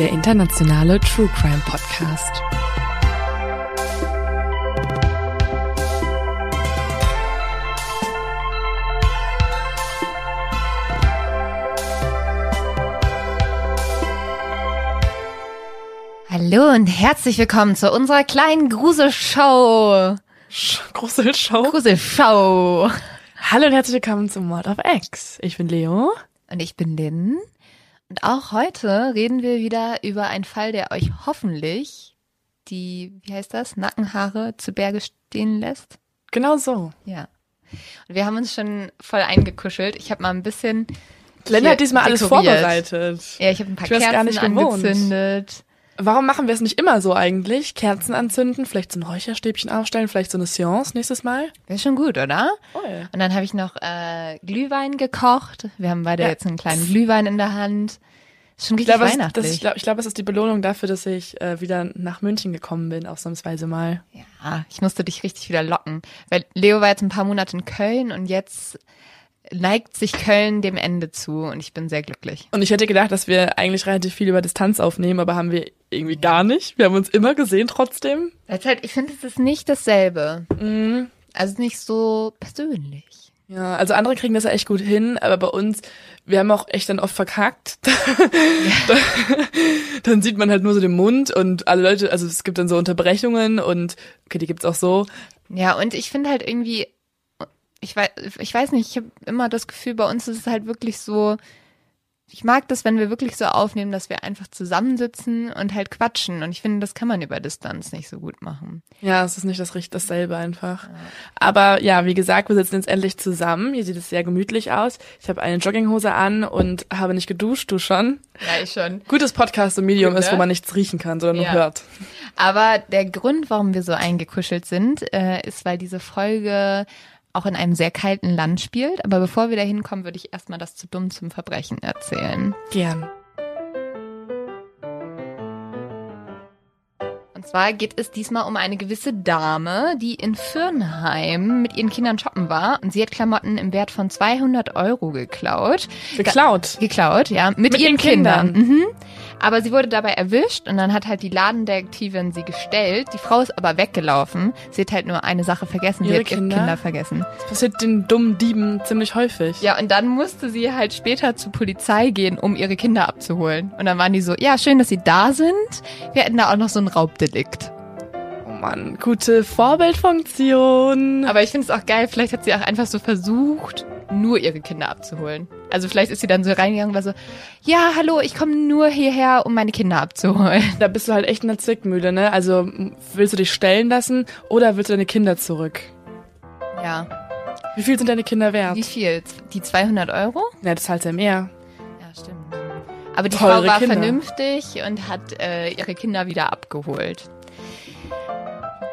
Der internationale True Crime Podcast. Hallo und herzlich willkommen zu unserer kleinen Gruselshow. Große Show. Gruselshow. Hallo und herzlich willkommen zum Mord of X. Ich bin Leo. Und ich bin Lynn. Und auch heute reden wir wieder über einen Fall, der euch hoffentlich die, wie heißt das, Nackenhaare zu Berge stehen lässt. Genau so. Ja. Und wir haben uns schon voll eingekuschelt. Ich habe mal ein bisschen. Hier hat diesmal alles dekoriert. vorbereitet. Ja, ich habe ein paar Kerzen gar nicht gewohnt. angezündet. Warum machen wir es nicht immer so eigentlich? Kerzen anzünden, vielleicht so ein Räucherstäbchen aufstellen, vielleicht so eine Seance nächstes Mal? Wäre schon gut, oder? Voll. Und dann habe ich noch äh, Glühwein gekocht. Wir haben beide Ja. jetzt einen kleinen Glühwein in der Hand. Ist schon Ich richtig glaube, es- weihnachtlich. das, ich glaube, ich glaube, es ist die Belohnung dafür, dass ich äh, wieder nach München gekommen bin, ausnahmsweise mal. Ja, ich musste dich richtig wieder locken. Weil Leo war jetzt ein paar Monate in Köln und jetzt neigt sich Köln dem Ende zu und ich bin sehr glücklich. Und ich hätte gedacht, dass wir eigentlich relativ viel über Distanz aufnehmen, aber haben wir irgendwie gar nicht. Wir haben uns immer gesehen trotzdem. Es halt, ich finde, es ist nicht dasselbe. Mhm. Also nicht so persönlich. Ja, also andere kriegen das ja echt gut hin, aber bei uns, wir haben auch echt dann oft verkackt. dann sieht man halt nur so den Mund und alle Leute, also es gibt dann so Unterbrechungen und okay, die gibt's auch so. Ja, und ich finde halt irgendwie, ich weiß, ich weiß nicht, ich habe immer das Gefühl, bei uns ist es halt wirklich so, ich mag das, wenn wir wirklich so aufnehmen, dass wir einfach zusammensitzen und halt quatschen. Und ich finde, das kann man über Distanz nicht so gut machen. Ja, es ist nicht das richtig dasselbe einfach. Aber ja, wie gesagt, wir sitzen jetzt endlich zusammen. Hier sieht es sehr gemütlich aus. Ich habe eine Jogginghose an und habe nicht geduscht, du schon. Ja, ich schon. Gutes Podcast im Medium Gut, ist, wo ne? man nichts riechen kann, sondern Ja. nur hört. Aber der Grund, warum wir so eingekuschelt sind, äh, ist, weil diese Folge auch in einem sehr kalten Land spielt. Aber bevor wir da hinkommen, würde ich erstmal das zu dumm zum Verbrechen erzählen. Gern. Und zwar geht es diesmal um eine gewisse Dame, die in Fürnheim mit ihren Kindern shoppen war und sie hat Klamotten im Wert von 200 Euro geklaut. Geklaut. Geklaut, ja, mit, Mit ihren ihren Kindern. Kindern. Mhm. Aber sie wurde dabei erwischt und dann hat halt die Ladendetektivin sie gestellt. Die Frau ist aber weggelaufen. Sie hat halt nur eine Sache vergessen. sie Ihre hat ihre Kinder? Kinder vergessen. Das passiert den dummen Dieben ziemlich häufig. Ja, und dann musste sie halt später zur Polizei gehen, um ihre Kinder abzuholen. Und dann waren die so, ja, schön, dass sie da sind. Wir hätten da auch noch so ein Raubdelikt. Oh Mann, gute Vorbildfunktion. Aber ich finde es auch geil, vielleicht hat sie auch einfach so versucht, nur ihre Kinder abzuholen. Also vielleicht ist sie dann so reingegangen und war so, ja, hallo, ich komme nur hierher, um meine Kinder abzuholen. Da bist du halt echt in der Zwickmühle, ne? Also willst du dich stellen lassen oder willst du deine Kinder zurück? Ja. Wie viel sind deine Kinder wert? Wie viel? Die 200 Euro? Ja, das zahlt ja mehr. Ja, stimmt. Aber die Teure Frau war Kinder. vernünftig und hat äh, ihre Kinder wieder abgeholt.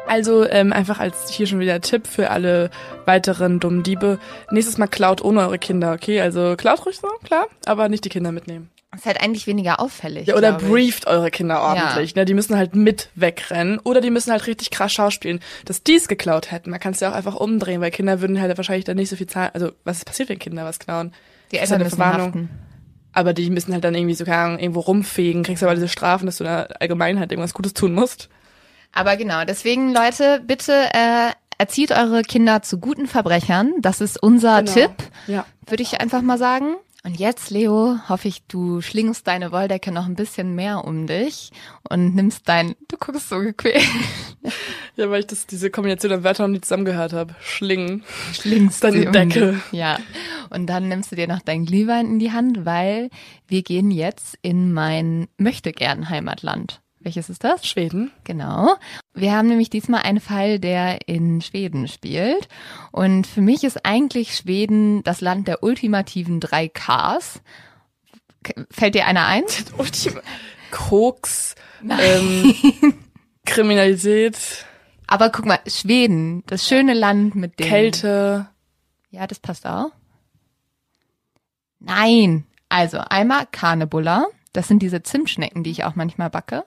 Also ähm, einfach als hier schon wieder Tipp für alle weiteren dummen Diebe. Nächstes Mal klaut ohne eure Kinder, okay? Also klaut ruhig so, klar, aber nicht die Kinder mitnehmen. Ist halt eigentlich weniger auffällig. Ja, oder brieft eure Kinder ordentlich. Ne? Die müssen halt mit wegrennen oder die müssen halt richtig krass schauspielen, dass die es geklaut hätten. Man kann es ja auch einfach umdrehen, weil Kinder würden halt wahrscheinlich dann nicht so viel zahlen. Also was passiert, wenn Kinder was klauen? Die Das ist Eltern eine müssen Verwarnung. haften. Aber die müssen halt dann irgendwie so keine Ahnung, irgendwo rumfegen, kriegst aber diese Strafen, dass du da allgemein halt irgendwas Gutes tun musst. Aber genau, deswegen Leute, bitte äh, erzieht eure Kinder zu guten Verbrechern. Das ist unser Genau. Tipp, Ja. würde ich einfach mal sagen. Und jetzt, Leo, hoffe ich, du schlingst deine Wolldecke noch ein bisschen mehr um dich und nimmst dein, du guckst so gequält. Ja, weil ich das, diese Kombination der Wörter noch nie zusammengehört habe. Schlingen. Schlingst Deine um Decke. dich. Ja. Und dann nimmst du dir noch dein Glühwein in die Hand, weil wir gehen jetzt in mein möchtegern Heimatland. Welches ist das? Schweden. Genau. Wir haben nämlich diesmal einen Fall, der in Schweden spielt. Und für mich ist eigentlich Schweden das Land der ultimativen drei Ks. Fällt dir einer ein? Koks, ähm, Kriminalität, Aber guck mal, Schweden, das schöne Land mit dem... Kälte. Ja, das passt auch. Nein. Also einmal Karnebulla. Das sind diese Zimtschnecken, die ich auch manchmal backe.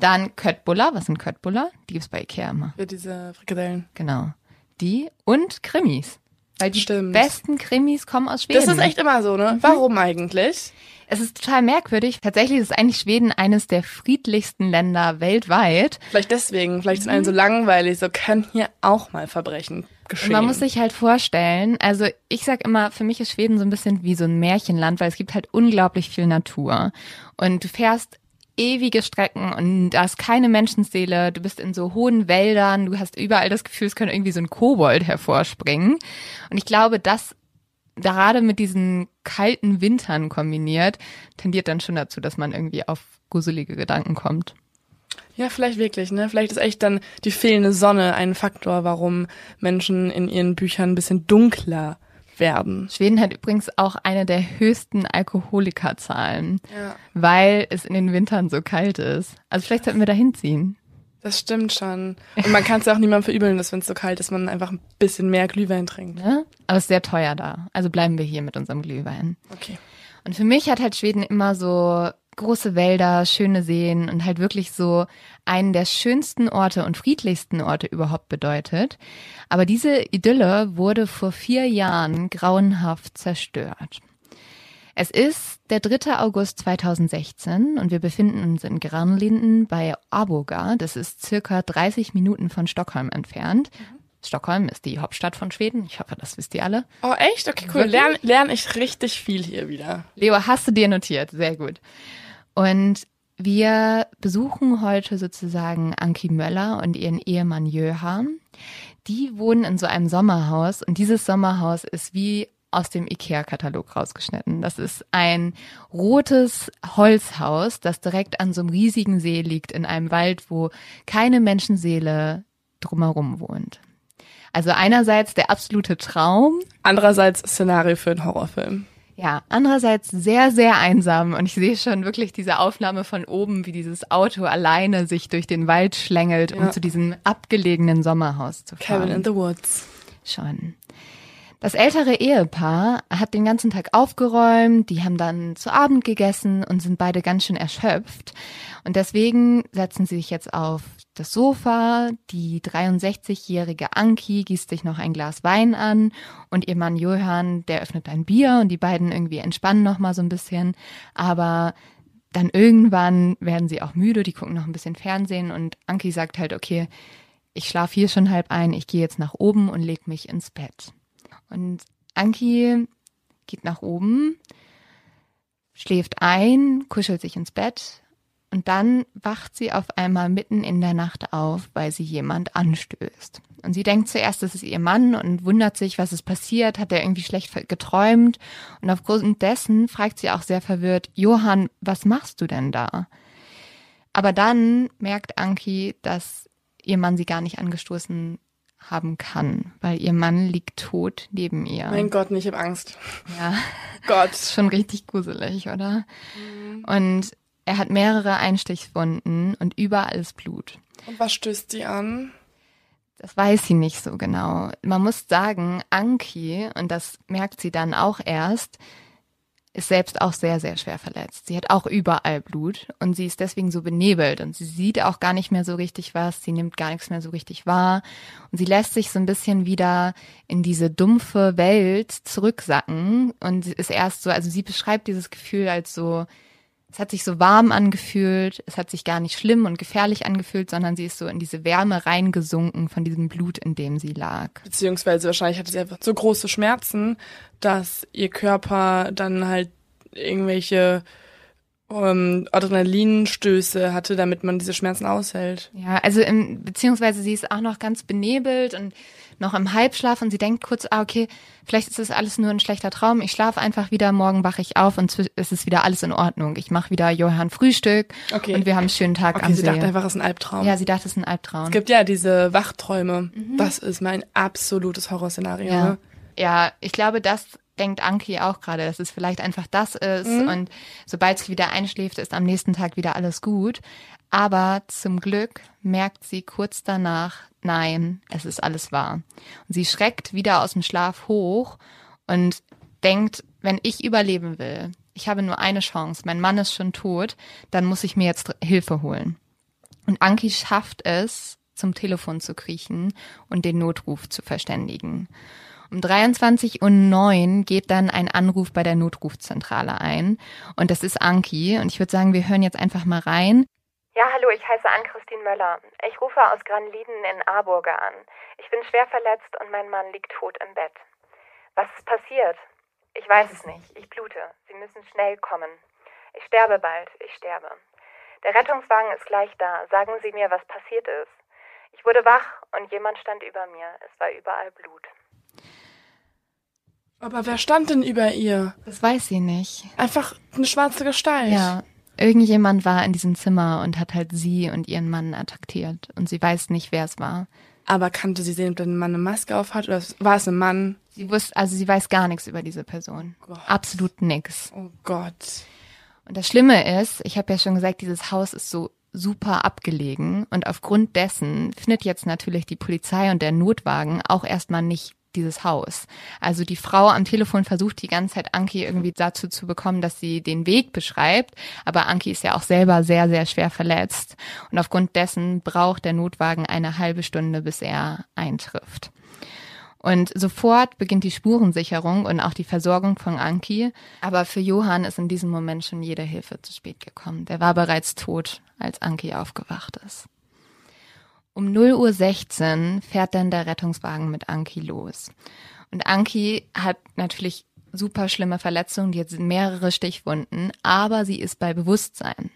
Dann Köttbullar. Was sind Köttbullar? Die gibt's bei Ikea immer. Ja, diese Frikadellen. Genau. Die und Krimis. Weil die Stimmt. besten Krimis kommen aus Schweden. Das ist echt immer so, ne? Warum eigentlich? Es ist total merkwürdig. Tatsächlich ist eigentlich Schweden eines der friedlichsten Länder weltweit. Vielleicht deswegen. Vielleicht sind allen so langweilig. So können hier auch mal Verbrechen geschehen. Und man muss sich halt vorstellen, also ich sag immer, für mich ist Schweden so ein bisschen wie so ein Märchenland, weil es gibt halt unglaublich viel Natur. Und du fährst ewige Strecken und da ist keine Menschenseele, du bist in so hohen Wäldern, du hast überall das Gefühl, es könnte irgendwie so ein Kobold hervorspringen. Und ich glaube, das gerade mit diesen kalten Wintern kombiniert, tendiert dann schon dazu, dass man irgendwie auf gruselige Gedanken kommt. Ja, vielleicht wirklich, ne? Vielleicht ist echt dann die fehlende Sonne ein Faktor, warum Menschen in ihren Büchern ein bisschen dunkler werden. Schweden hat übrigens auch eine der höchsten Alkoholikerzahlen, Ja. weil es in den Wintern so kalt ist. Also vielleicht sollten wir da hinziehen. Das stimmt schon. Und man kann es ja auch niemandem verübeln, dass wenn es so kalt ist, man einfach ein bisschen mehr Glühwein trinkt. Ne? Aber es ist sehr teuer da. Also bleiben wir hier mit unserem Glühwein. Okay. Und für mich hat halt Schweden immer so große Wälder, schöne Seen und halt wirklich so einen der schönsten Orte und friedlichsten Orte überhaupt bedeutet. Aber diese Idylle wurde vor vier Jahren grauenhaft zerstört. Es ist der 3. August 2016 und wir befinden uns in Granlinden bei Arboga. Das ist circa 30 Minuten von Stockholm entfernt. Stockholm ist die Hauptstadt von Schweden. Ich hoffe, das wisst ihr alle. Oh, echt? Okay, cool. Lerne lern ich richtig viel hier wieder. Leo, hast du dir notiert? Sehr gut. Und wir besuchen heute sozusagen Anki Möller und ihren Ehemann Jöhan. Die wohnen in so einem Sommerhaus und dieses Sommerhaus ist wie aus dem IKEA-Katalog rausgeschnitten. Das ist ein rotes Holzhaus, das direkt an so einem riesigen See liegt, in einem Wald, wo keine Menschenseele drumherum wohnt. Also einerseits der absolute Traum, Andererseits Szenario für einen Horrorfilm. Ja, andererseits sehr, sehr einsam und ich sehe schon wirklich diese Aufnahme von oben, wie dieses Auto alleine sich durch den Wald schlängelt, um Ja. zu diesem abgelegenen Sommerhaus zu fahren. Cabin in the Woods. Schon. Das ältere Ehepaar hat den ganzen Tag aufgeräumt, die haben dann zu Abend gegessen und sind beide ganz schön erschöpft. Und deswegen setzen sie sich jetzt auf das Sofa. Die 63-jährige Anki gießt sich noch ein Glas Wein an und ihr Mann Johann, der öffnet ein Bier und die beiden irgendwie entspannen noch mal so ein bisschen. Aber dann irgendwann werden sie auch müde, die gucken noch ein bisschen Fernsehen und Anki sagt halt, okay, ich schlafe hier schon halb ein, ich gehe jetzt nach oben und leg mich ins Bett. Und Anki geht nach oben, schläft ein, kuschelt sich ins Bett und dann wacht sie auf einmal mitten in der Nacht auf, weil sie jemand anstößt. Und sie denkt zuerst, das ist ihr Mann und wundert sich, was ist passiert, hat er irgendwie schlecht geträumt. Und aufgrund dessen fragt sie auch sehr verwirrt, Johann, was machst du denn da? Aber dann merkt Anki, dass ihr Mann sie gar nicht angestoßen haben kann, weil ihr Mann liegt tot neben ihr. Mein Gott, nicht, ich hab Angst. Ja, Gott. ist schon richtig gruselig, oder? Und er hat mehrere Einstichwunden und überall ist Blut. Und was stößt die an? Das weiß sie nicht so genau. Man muss sagen, Anki, und das merkt sie dann auch erst, ist selbst auch sehr, sehr schwer verletzt. Sie hat auch überall Blut und sie ist deswegen so benebelt und sie sieht auch gar nicht mehr so richtig was, sie nimmt gar nichts mehr so richtig wahr und sie lässt sich so ein bisschen wieder in diese dumpfe Welt zurücksacken und ist erst so, also sie beschreibt dieses Gefühl als so, es hat sich so warm angefühlt, es hat sich gar nicht schlimm und gefährlich angefühlt, sondern sie ist so in diese Wärme reingesunken von diesem Blut, in dem sie lag. Beziehungsweise wahrscheinlich hatte sie einfach so große Schmerzen, dass ihr Körper dann halt irgendwelche ähm, Adrenalinstöße hatte, damit man diese Schmerzen aushält. Ja, also im, beziehungsweise sie ist auch noch ganz benebelt und noch im Halbschlaf und sie denkt kurz, ah, okay, vielleicht ist das alles nur ein schlechter Traum. Ich schlafe einfach wieder, morgen wache ich auf und es ist wieder alles in Ordnung. Ich mache wieder Johann Frühstück Okay. und wir haben einen schönen Tag Okay, am sie See. dachte einfach, es ist ein Albtraum. ja, sie dachte, es ist ein Albtraum. Es gibt ja diese Wachträume. Das ist mein absolutes Horrorszenario. ja. Ne? ja, ich glaube, das denkt Anki auch gerade, dass es vielleicht einfach das ist Mhm. und sobald sie wieder einschläft, ist am nächsten Tag wieder alles gut. Aber zum Glück merkt sie kurz danach, nein, es ist alles wahr. Und sie schreckt wieder aus dem Schlaf hoch und denkt, wenn ich überleben will, ich habe nur eine Chance, mein Mann ist schon tot, dann muss ich mir jetzt Hilfe holen. Und Anki schafft es, zum Telefon zu kriechen und den Notruf zu verständigen. Um 23.09 Uhr geht dann ein Anruf bei der Notrufzentrale ein. Und das ist Anki. Und ich würde sagen, wir hören jetzt einfach mal rein. Ja, hallo, ich heiße Ann-Christine Möller. Ich rufe aus Granliden in Aarburger an. Ich bin schwer verletzt und mein Mann liegt tot im Bett. Was ist passiert? Ich weiß es nicht. Ich blute. Sie müssen schnell kommen. Ich sterbe bald. Ich sterbe. Der Rettungswagen ist gleich da. Sagen Sie mir, was passiert ist. Ich wurde wach und jemand stand über mir. Es war überall Blut. Aber wer stand denn über ihr? Das weiß sie nicht. Einfach eine schwarze Gestalt. Ja. Irgendjemand war in diesem Zimmer und hat halt sie und ihren Mann attackiert. Und sie weiß nicht, wer es war. Aber kannte sie sehen, ob der Mann eine Maske auf hat? Oder war es ein Mann? Sie wusste, also sie weiß gar nichts über diese Person. Gott. Absolut nix. Oh Gott. Und das Schlimme ist, ich habe ja schon gesagt, dieses Haus ist so super abgelegen und aufgrund dessen findet jetzt natürlich die Polizei und der Notwagen auch erstmal nicht dieses Haus. Also die Frau am Telefon versucht die ganze Zeit Anki irgendwie dazu zu bekommen, dass sie den Weg beschreibt, aber Anki ist ja auch selber sehr, sehr schwer verletzt und aufgrund dessen braucht der Notwagen eine halbe Stunde, bis er eintrifft. Und sofort beginnt die Spurensicherung und auch die Versorgung von Anki. Aber für Johann ist in diesem Moment schon jede Hilfe zu spät gekommen. Der war bereits tot, als Anki aufgewacht ist. Um 0.16 Uhr fährt dann der Rettungswagen mit Anki los. Und Anki hat natürlich super schlimme Verletzungen, die hat mehrere Stichwunden, aber sie ist bei Bewusstsein.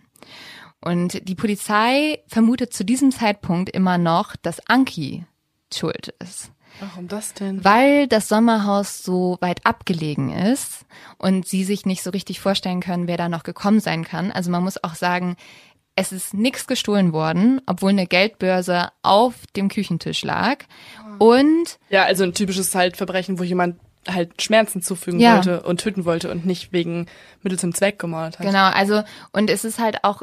Und die Polizei vermutet zu diesem Zeitpunkt immer noch, dass Anki schuld ist Warum das denn? weil das Sommerhaus so weit abgelegen ist und sie sich nicht so richtig vorstellen können, wer da noch gekommen sein kann. Also man muss auch sagen, es ist nichts gestohlen worden, obwohl eine Geldbörse auf dem Küchentisch lag. Und Ja, also ein typisches halt Verbrechen, wo jemand halt Schmerzen zufügen Ja. wollte und töten wollte und nicht wegen Mittel zum Zweck gemordet hat. genau, also und es ist halt auch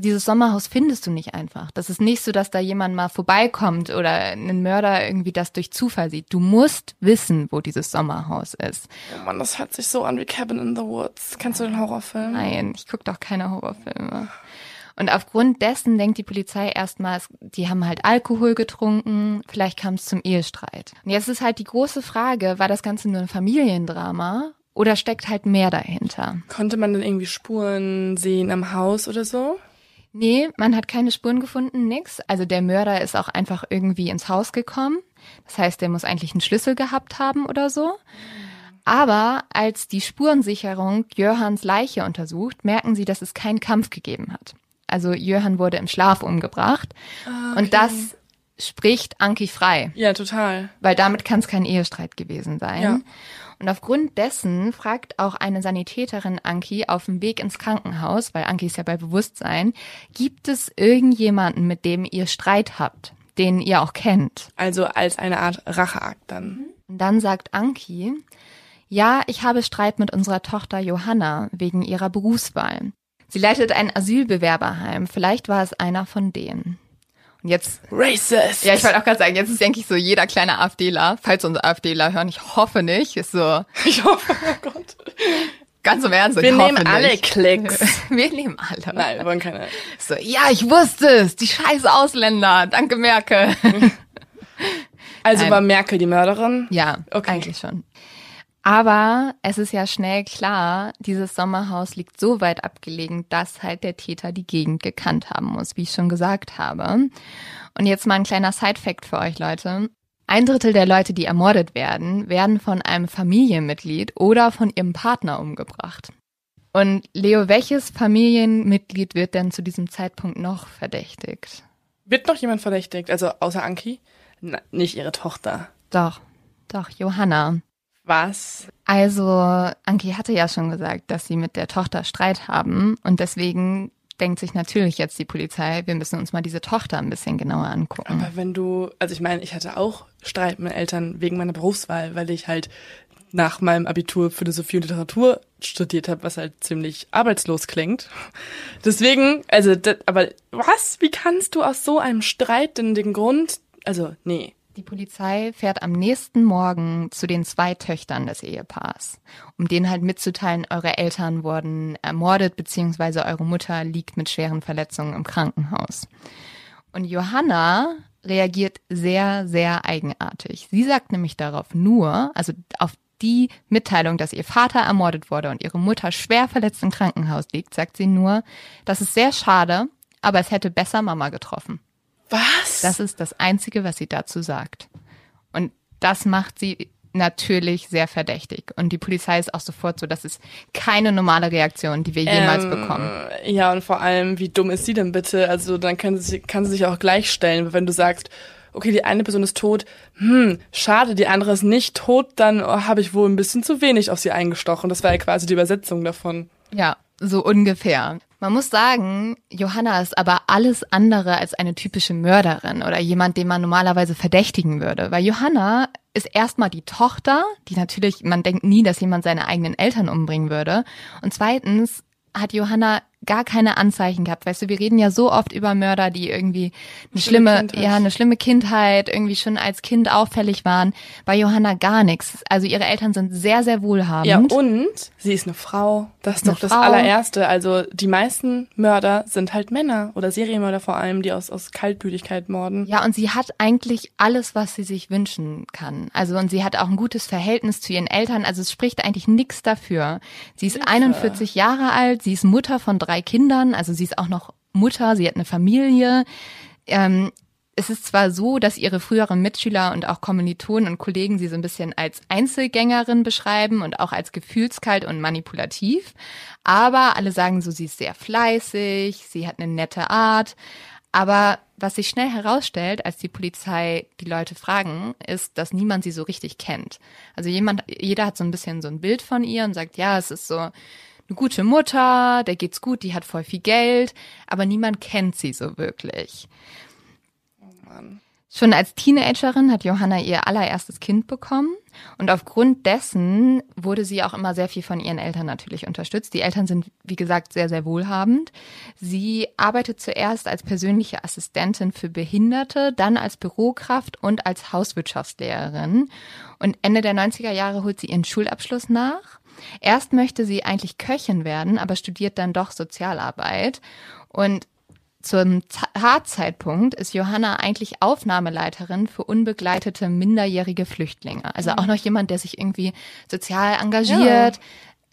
dieses Sommerhaus findest du nicht einfach. Das ist nicht so, dass da jemand mal vorbeikommt oder ein Mörder irgendwie das durch Zufall sieht. Du musst wissen, wo dieses Sommerhaus ist. Oh Mann, das hört sich so an wie Cabin in the Woods. Kennst du den Horrorfilm? Nein, ich gucke doch keine Horrorfilme. Und aufgrund dessen denkt die Polizei erstmal, es- die haben halt Alkohol getrunken, vielleicht kam es zum Ehestreit. Und jetzt ist halt die große Frage, war das Ganze nur ein Familiendrama oder steckt halt mehr dahinter? Konnte man denn irgendwie Spuren sehen am Haus oder so? Nee, man hat keine Spuren gefunden, nix. Also der Mörder ist auch einfach irgendwie ins Haus gekommen. Das heißt, der muss eigentlich einen Schlüssel gehabt haben oder so. Aber als die Spurensicherung Jörhans Leiche untersucht, merken sie, dass es keinen Kampf gegeben hat. Also Jörhan wurde im Schlaf umgebracht. Und das spricht Anki frei, Ja, total. weil damit kann es kein Ehestreit gewesen sein. Ja. Und aufgrund dessen fragt auch eine Sanitäterin Anki auf dem Weg ins Krankenhaus, weil Anki ist ja bei Bewusstsein, gibt es irgendjemanden, mit dem ihr Streit habt, den ihr auch kennt? Also als eine Art Racheakt dann. Und dann sagt Anki, ja, ich habe Streit mit unserer Tochter Johanna wegen ihrer Berufswahl. Sie leitet ein Asylbewerberheim. Vielleicht war es einer von denen. Und jetzt, Racist! ja, ich wollte auch gerade sagen, jetzt ist, denke ich, so jeder kleine AfDler, falls unsere AfDler hören, ich hoffe nicht, ist so ich hoffe, oh Gott. ganz im Ernst. Wir ich nehmen hoffe alle nicht. Klicks. Wir nehmen alle. Nein, wir wollen keine. So, ja, ich wusste es. Die scheiß Ausländer. Danke, Merkel. Also Nein. war Merkel die Mörderin? ja, Okay. eigentlich schon. Aber es ist ja schnell klar, dieses Sommerhaus liegt so weit abgelegen, dass halt der Täter die Gegend gekannt haben muss, wie ich schon gesagt habe. Und jetzt mal ein kleiner Side-Fact für euch, Leute. Ein Drittel der Leute, die ermordet werden, werden von einem Familienmitglied oder von ihrem Partner umgebracht. Und Leo, welches Familienmitglied wird denn zu diesem Zeitpunkt noch verdächtigt? Wird noch jemand verdächtigt? Also außer Anki? Na, nicht ihre Tochter. Doch, doch, Johanna. Was? Also, Anki hatte ja schon gesagt, dass sie mit der Tochter Streit haben und deswegen denkt sich natürlich jetzt die Polizei, wir müssen uns mal diese Tochter ein bisschen genauer angucken. Aber wenn du, also ich meine, ich hatte auch Streit mit Eltern wegen meiner Berufswahl, weil ich halt nach meinem Abitur Philosophie und Literatur studiert habe, was halt ziemlich arbeitslos klingt. Deswegen, also, das, aber was? Wie kannst du aus so einem Streit denn den Grund, also, nee. Die Polizei fährt am nächsten Morgen zu den zwei Töchtern des Ehepaars, um denen halt mitzuteilen, eure Eltern wurden ermordet, beziehungsweise eure Mutter liegt mit schweren Verletzungen im Krankenhaus. Und Johanna reagiert sehr, sehr eigenartig. Sie sagt nämlich darauf nur, also auf die Mitteilung, dass ihr Vater ermordet wurde und ihre Mutter schwer verletzt im Krankenhaus liegt, sagt sie nur, das ist sehr schade, aber es hätte besser Mama getroffen. Was? Das ist das Einzige, was sie dazu sagt. Und das macht sie natürlich sehr verdächtig. Und die Polizei ist auch sofort so, das ist keine normale Reaktion, die wir jemals ähm, bekommen. Ja, und vor allem, wie dumm ist sie denn bitte? Also dann kann sie, kann sie sich auch gleich stellen, wenn du sagst, okay, die eine Person ist tot, hm, schade, die andere ist nicht tot, dann oh, habe ich wohl ein bisschen zu wenig auf sie eingestochen. Das war ja quasi die Übersetzung davon. Ja, so ungefähr. Man muss sagen, Johanna ist aber alles andere als eine typische Mörderin oder jemand, den man normalerweise verdächtigen würde. Weil Johanna ist erstmal die Tochter, die natürlich, man denkt nie, dass jemand seine eigenen Eltern umbringen würde. Und zweitens hat Johanna gar keine Anzeichen gehabt. Weißt du, wir reden ja so oft über Mörder, die irgendwie eine schlimme, schlimme ja, eine schlimme Kindheit, irgendwie schon als Kind auffällig waren. Bei Johanna gar nichts. Also ihre Eltern sind sehr, sehr wohlhabend. Ja, und sie ist eine Frau. Das ist, doch das Frau. allererste. Also die meisten Mörder sind halt Männer oder Serienmörder vor allem, die aus, aus Kaltblütigkeit morden. Ja, und sie hat eigentlich alles, was sie sich wünschen kann. Also und sie hat auch ein gutes Verhältnis zu ihren Eltern. Also es spricht eigentlich nichts dafür. Sie ist Hilfe. 41 Jahre alt, sie ist Mutter von drei Kindern, also sie ist auch noch Mutter, sie hat eine Familie. Ähm, es ist zwar so, dass ihre früheren Mitschüler und auch Kommilitonen und Kollegen sie so ein bisschen als Einzelgängerin beschreiben und auch als gefühlskalt und manipulativ, aber alle sagen so, sie ist sehr fleißig, sie hat eine nette Art. Aber was sich schnell herausstellt, als die Polizei die Leute fragen, ist, dass niemand sie so richtig kennt. Also jemand, jeder hat so ein bisschen so ein Bild von ihr und sagt, ja, es ist so eine gute Mutter, der geht's gut, die hat voll viel Geld, aber niemand kennt sie so wirklich. Oh Mann. Schon als Teenagerin hat Johanna ihr allererstes Kind bekommen und aufgrund dessen wurde sie auch immer sehr viel von ihren Eltern natürlich unterstützt. Die Eltern sind, wie gesagt, sehr, sehr wohlhabend. Sie arbeitet zuerst als persönliche Assistentin für Behinderte, dann als Bürokraft und als Hauswirtschaftslehrerin. Und Ende der 90er Jahre holt sie ihren Schulabschluss nach Erst möchte sie eigentlich Köchin werden, aber studiert dann doch Sozialarbeit. Und zum Tatzeitpunkt ist Johanna eigentlich Aufnahmeleiterin für unbegleitete minderjährige Flüchtlinge. Also auch noch jemand, der sich irgendwie sozial engagiert, ja.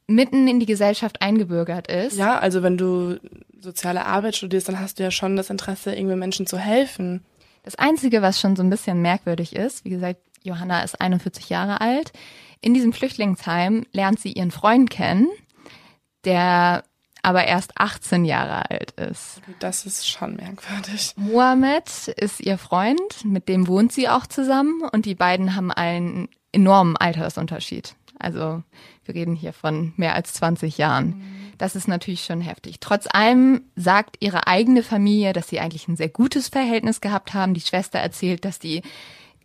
mitten in die Gesellschaft eingebürgert ist. Ja, also wenn du soziale Arbeit studierst, dann hast du ja schon das Interesse, irgendwie Menschen zu helfen. Das Einzige, was schon so ein bisschen merkwürdig ist, wie gesagt, Johanna ist 41 Jahre alt. In diesem Flüchtlingsheim lernt sie ihren Freund kennen, der aber erst 18 Jahre alt ist. Das ist schon merkwürdig. Mohammed ist ihr Freund, mit dem wohnt sie auch zusammen und die beiden haben einen enormen Altersunterschied. Also wir reden hier von mehr als 20 Jahren. Mhm. Das ist natürlich schon heftig. Trotz allem sagt ihre eigene Familie, dass sie eigentlich ein sehr gutes Verhältnis gehabt haben. Die Schwester erzählt, dass die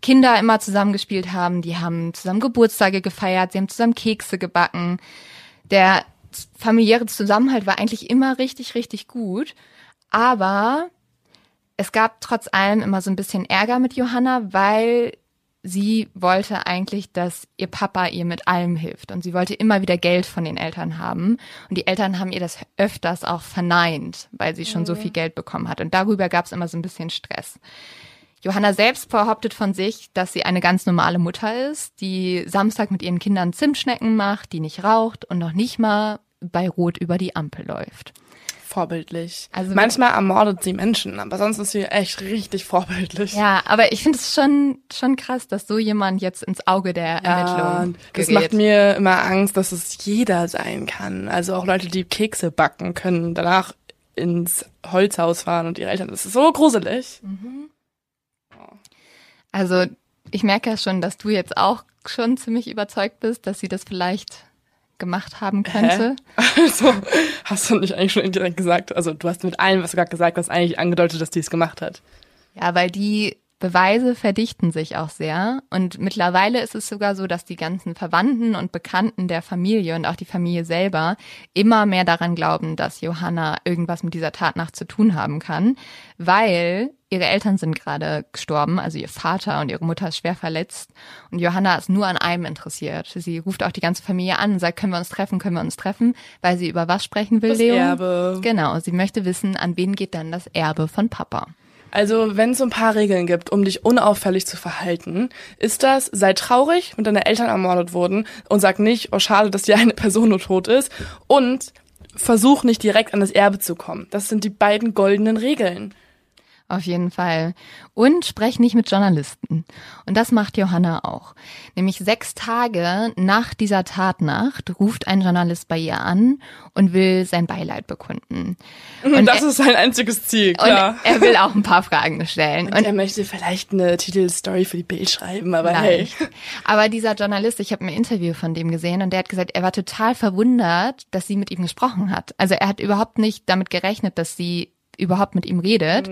Kinder immer zusammengespielt haben, die haben zusammen Geburtstage gefeiert, sie haben zusammen Kekse gebacken. Der familiäre Zusammenhalt war eigentlich immer richtig, richtig gut. Aber es gab trotz allem immer so ein bisschen Ärger mit Johanna, weil sie wollte eigentlich, dass ihr Papa ihr mit allem hilft. Und sie wollte immer wieder Geld von den Eltern haben. Und die Eltern haben ihr das öfters auch verneint, weil sie schon mhm. so viel Geld bekommen hat. Und darüber gab es immer so ein bisschen Stress. Johanna selbst behauptet von sich, dass sie eine ganz normale Mutter ist, die Samstag mit ihren Kindern Zimtschnecken macht, die nicht raucht und noch nicht mal bei Rot über die Ampel läuft. Vorbildlich. Also- Manchmal ermordet sie Menschen, aber sonst ist sie echt richtig vorbildlich. Ja, aber ich finde es schon, schon krass, dass so jemand jetzt ins Auge der Ermittlung das gerät. macht mir immer Angst, dass es jeder sein kann. Also auch Leute, die Kekse backen können, danach ins Holzhaus fahren und ihre Eltern. Das ist so gruselig. Also ich merke ja schon, dass du jetzt auch schon ziemlich überzeugt bist, dass sie das vielleicht gemacht haben könnte. Also, hast du nicht eigentlich schon indirekt gesagt? Also, du hast mit allem, was du gerade gesagt hast, eigentlich angedeutet, dass die es gemacht hat. Ja, weil die Beweise verdichten sich auch sehr. Und mittlerweile ist es sogar so, dass die ganzen Verwandten und Bekannten der Familie und auch die Familie selber immer mehr daran glauben, dass Johanna irgendwas mit dieser Tatnacht zu tun haben kann, weil ihre Eltern sind gerade gestorben, also ihr Vater und ihre Mutter ist schwer verletzt. Und Johanna ist nur an einem interessiert. Sie ruft auch die ganze Familie an und sagt, können wir uns treffen, können wir uns treffen, weil sie über was sprechen will, Das Leon? Erbe. Genau, sie möchte wissen, an wen geht dann das Erbe von Papa. Also, wenn es so ein paar Regeln gibt, um dich unauffällig zu verhalten, ist das, sei traurig, wenn deine Eltern ermordet wurden und sag nicht, oh schade, dass die eine Person nur tot ist und versuch nicht direkt an das Erbe zu kommen. Das sind die beiden goldenen Regeln. Auf jeden Fall. Und sprech nicht mit Journalisten. Und das macht Johanna auch. Nämlich sechs Tage nach dieser Tatnacht ruft ein Journalist bei ihr an und will sein Beileid bekunden. Und das er, ist sein einziges Ziel, klar. und er will auch ein paar Fragen stellen. Und er möchte vielleicht eine Titelstory für die Bild schreiben, aber Nein. hey. Aber dieser Journalist, ich habe ein Interview von dem gesehen und der hat gesagt, er war total verwundert, dass sie mit ihm gesprochen hat. Also er hat überhaupt nicht damit gerechnet, dass sie überhaupt mit ihm redet.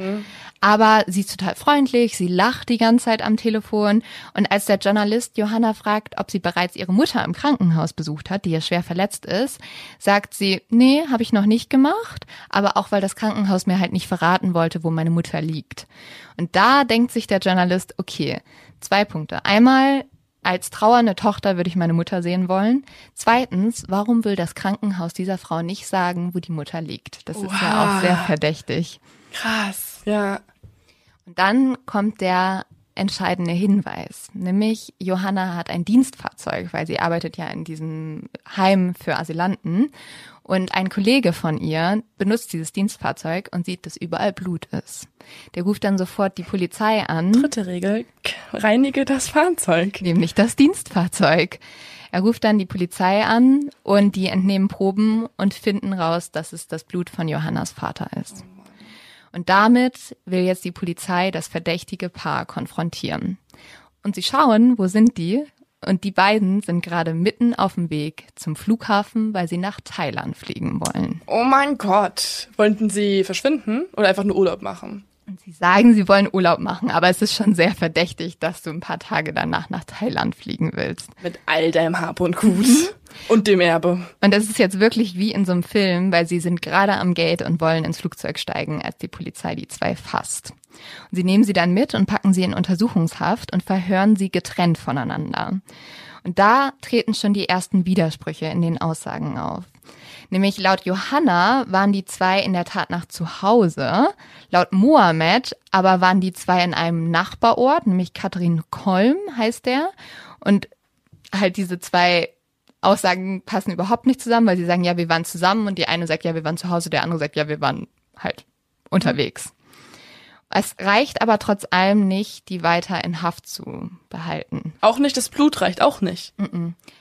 Aber sie ist total freundlich, sie lacht die ganze Zeit am Telefon. Und als der Journalist Johanna fragt, ob sie bereits ihre Mutter im Krankenhaus besucht hat, die ja schwer verletzt ist, sagt sie, nee, habe ich noch nicht gemacht, aber auch weil das Krankenhaus mir halt nicht verraten wollte, wo meine Mutter liegt. Und da denkt sich der Journalist, okay, zwei Punkte. Einmal, als trauernde Tochter würde ich meine Mutter sehen wollen. Zweitens, warum will das Krankenhaus dieser Frau nicht sagen, wo die Mutter liegt? Das ist ja auch Wow. sehr verdächtig. Krass, ja. Und dann kommt der entscheidende Hinweis, nämlich Johanna hat ein Dienstfahrzeug, weil sie arbeitet ja in diesem Heim für Asylanten. Und ein Kollege von ihr benutzt dieses Dienstfahrzeug und sieht, dass überall Blut ist. Der ruft dann sofort die Polizei an. Dritte Regel, reinige das Fahrzeug. nämlich das Dienstfahrzeug. Er ruft dann die Polizei an und die entnehmen Proben und finden raus, dass es das Blut von Johannas Vater ist. Und damit will jetzt die Polizei das verdächtige Paar konfrontieren. Und sie schauen, wo sind die? Und die beiden sind gerade mitten auf dem Weg zum Flughafen, weil sie nach Thailand fliegen wollen. Oh mein Gott. Wollten sie verschwinden oder einfach nur Urlaub machen? Und sie sagen, sie wollen Urlaub machen, aber es ist schon sehr verdächtig, dass du ein paar Tage danach nach Thailand fliegen willst. Mit all deinem Hab und Gut. Und dem Erbe. Und das ist jetzt wirklich wie in so einem Film, weil sie sind gerade am Gate und wollen ins Flugzeug steigen, als die Polizei die zwei fasst. Und sie nehmen sie dann mit und packen sie in Untersuchungshaft und verhören sie getrennt voneinander. Und da treten schon die ersten Widersprüche in den Aussagen auf. Nämlich laut Johanna waren die zwei in der Tatnacht zu Hause, laut Mohammed aber waren die zwei in einem Nachbarort, nämlich Katrin Kolm heißt der. Und halt diese zwei Aussagen passen überhaupt nicht zusammen, weil sie sagen, ja, wir waren zusammen und die eine sagt, ja, wir waren zu Hause, der andere sagt, ja, wir waren halt unterwegs. Es reicht aber trotz allem nicht, die weiter in Haft zu behalten. Auch nicht das Blut reicht, auch nicht.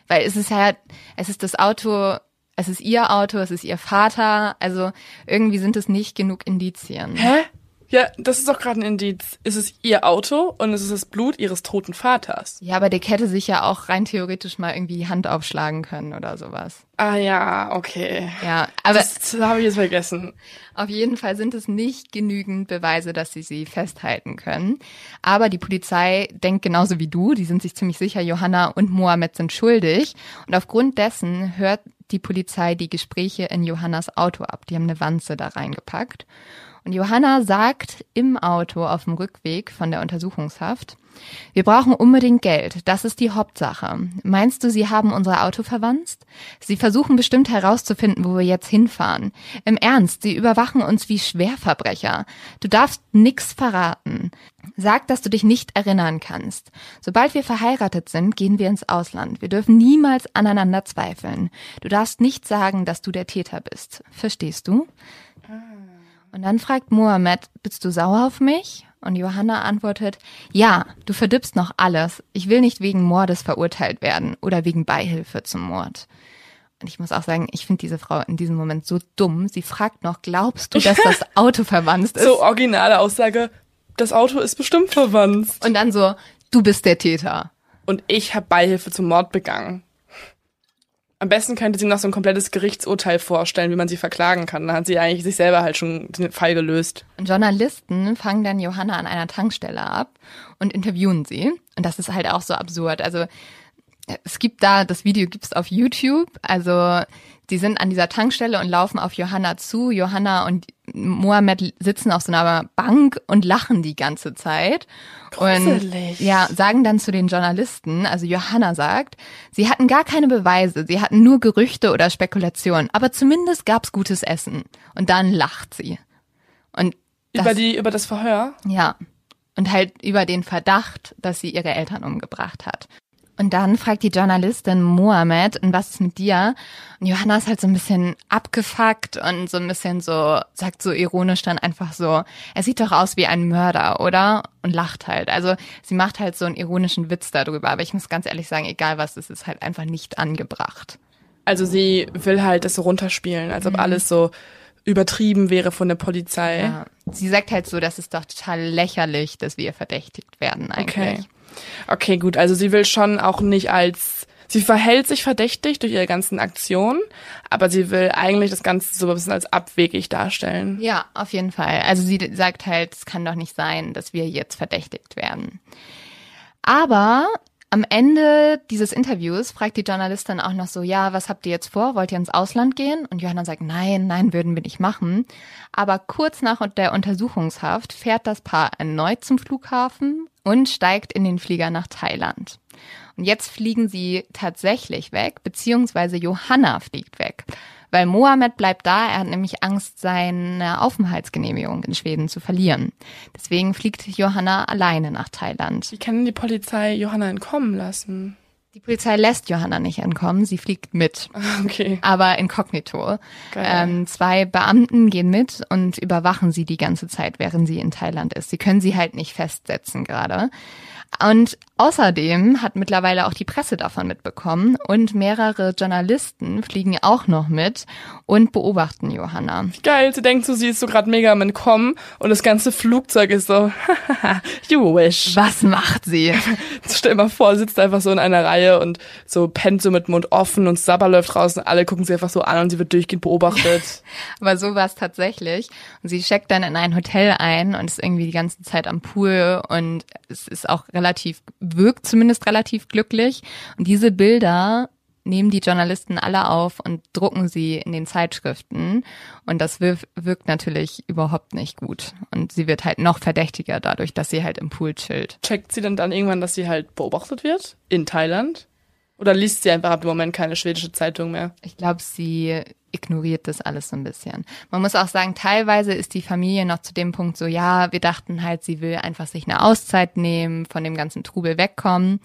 Weil es ist ja, es ist das Auto, es ist ihr Auto, es ist ihr Vater, also irgendwie sind es nicht genug Indizien. Hä? Ja, das ist doch gerade ein Indiz. Es ist ihr Auto und es ist das Blut ihres toten Vaters. Ja, aber der hätte sich ja auch rein theoretisch mal irgendwie die Hand aufschlagen können oder sowas. Ah ja, okay. Ja, aber das, das habe ich jetzt vergessen. Auf jeden Fall sind es nicht genügend Beweise, dass sie sie festhalten können. Aber die Polizei denkt genauso wie du. Die sind sich ziemlich sicher, Johanna und Mohammed sind schuldig. Und aufgrund dessen hört die Polizei die Gespräche in Johannas Auto ab. Die haben eine Wanze da reingepackt. Und Johanna sagt im Auto auf dem Rückweg von der Untersuchungshaft, Wir brauchen unbedingt Geld. Das ist die Hauptsache. Meinst du, sie haben unser Auto verwanzt? Sie versuchen bestimmt herauszufinden, wo wir jetzt hinfahren. Im Ernst, sie überwachen uns wie Schwerverbrecher. Du darfst nix verraten. Sag, dass du dich nicht erinnern kannst. Sobald wir verheiratet sind, gehen wir ins Ausland. Wir dürfen niemals aneinander zweifeln. Du darfst nicht sagen, dass du der Täter bist. Verstehst du? Und dann fragt Mohammed, bist du sauer auf mich? Und Johanna antwortet, ja, du verdirbst noch alles. Ich will nicht wegen Mordes verurteilt werden oder wegen Beihilfe zum Mord. Und ich muss auch sagen, ich finde diese Frau in diesem Moment so dumm. Sie fragt noch, glaubst du, dass das Auto verwandt ist? So originale Aussage, das Auto ist bestimmt verwandt. Und dann so, du bist der Täter. Und ich habe Beihilfe zum Mord begangen. Am besten könnte sie noch so ein komplettes Gerichtsurteil vorstellen, wie man sie verklagen kann. Dann hat sie eigentlich sich selber halt schon den Fall gelöst. Journalisten fangen dann Johanna an einer Tankstelle ab und interviewen sie. Und das ist halt auch so absurd. Also es gibt da, das Video gibt's auf YouTube. Also die sind an dieser Tankstelle und laufen auf Johanna zu. Johanna und Mohammed sitzen auf so einer Bank und lachen die ganze Zeit. Gruselig. Und ja, sagen dann zu den Journalisten, also Johanna sagt, sie hatten gar keine Beweise, sie hatten nur Gerüchte oder Spekulationen, aber zumindest gab's gutes Essen. Und dann lacht sie. Und das, Über die, über das Verhör? ja. Und halt über den Verdacht, dass sie ihre Eltern umgebracht hat. Und dann fragt die Journalistin Mohammed, und was ist mit dir? Und Johanna ist halt so ein bisschen abgefuckt und so ein bisschen so, sagt so ironisch dann einfach so, er sieht doch aus wie ein Mörder, oder? Und lacht halt. Also sie macht halt so einen ironischen Witz darüber, aber ich muss ganz ehrlich sagen, egal was, es ist halt einfach nicht angebracht. Also sie will halt das so runterspielen, als ob Mhm. alles so übertrieben wäre von der Polizei. Ja. Sie sagt halt so, das ist doch total lächerlich, dass wir verdächtigt werden eigentlich. Okay. Okay, gut. Also sie will schon auch nicht als, sie verhält sich verdächtig durch ihre ganzen Aktionen, aber sie will eigentlich das Ganze so ein bisschen als abwegig darstellen. Ja, auf jeden Fall. Also sie sagt halt, es kann doch nicht sein, dass wir jetzt verdächtigt werden. Aber am Ende dieses Interviews fragt die Journalistin auch noch so, ja, was habt ihr jetzt vor? Wollt ihr ins Ausland gehen? Und Johanna sagt, nein, nein, würden wir nicht machen. Aber kurz nach der Untersuchungshaft fährt das Paar erneut zum Flughafen und steigt in den Flieger nach Thailand. Und jetzt fliegen sie tatsächlich weg, beziehungsweise Johanna fliegt weg. Weil Mohammed bleibt da, er hat nämlich Angst, seine Aufenthaltsgenehmigung in Schweden zu verlieren. Deswegen fliegt Johanna alleine nach Thailand. Wie kann denn die Polizei Johanna entkommen lassen? Die Polizei lässt Johanna nicht entkommen, sie fliegt mit, Okay. aber inkognito. Ähm, zwei Beamten gehen mit und überwachen sie die ganze Zeit, während sie in Thailand ist. Sie können sie halt nicht festsetzen gerade. Und außerdem hat mittlerweile auch die Presse davon mitbekommen und mehrere Journalisten fliegen auch noch mit und beobachten Johanna. Geil, sie denkt so, sie ist so gerade mega am Entkommen und das ganze Flugzeug ist so, you wish. Was macht sie? Stell dir mal vor, sie sitzt einfach so in einer Reihe und so pennt so mit Mund offen und Sabber läuft raus und alle gucken sie einfach so an und sie wird durchgehend beobachtet. Aber so war es tatsächlich. Und sie checkt dann in ein Hotel ein und ist irgendwie die ganze Zeit am Pool und es ist auch relativ, wirkt zumindest relativ glücklich. Und diese Bilder nehmen die Journalisten alle auf und drucken sie in den Zeitschriften. Und das wirkt, natürlich überhaupt nicht gut. Und sie wird halt noch verdächtiger dadurch, dass sie halt im Pool chillt. Checkt sie denn dann irgendwann, dass sie halt beobachtet wird? In Thailand? Oder liest sie einfach ab dem Moment keine schwedische Zeitung mehr? Ich glaube, sie ignoriert das alles so ein bisschen. Man muss auch sagen, teilweise ist die Familie noch zu dem Punkt so, ja, wir dachten halt, sie will einfach sich eine Auszeit nehmen, von dem ganzen Trubel wegkommen.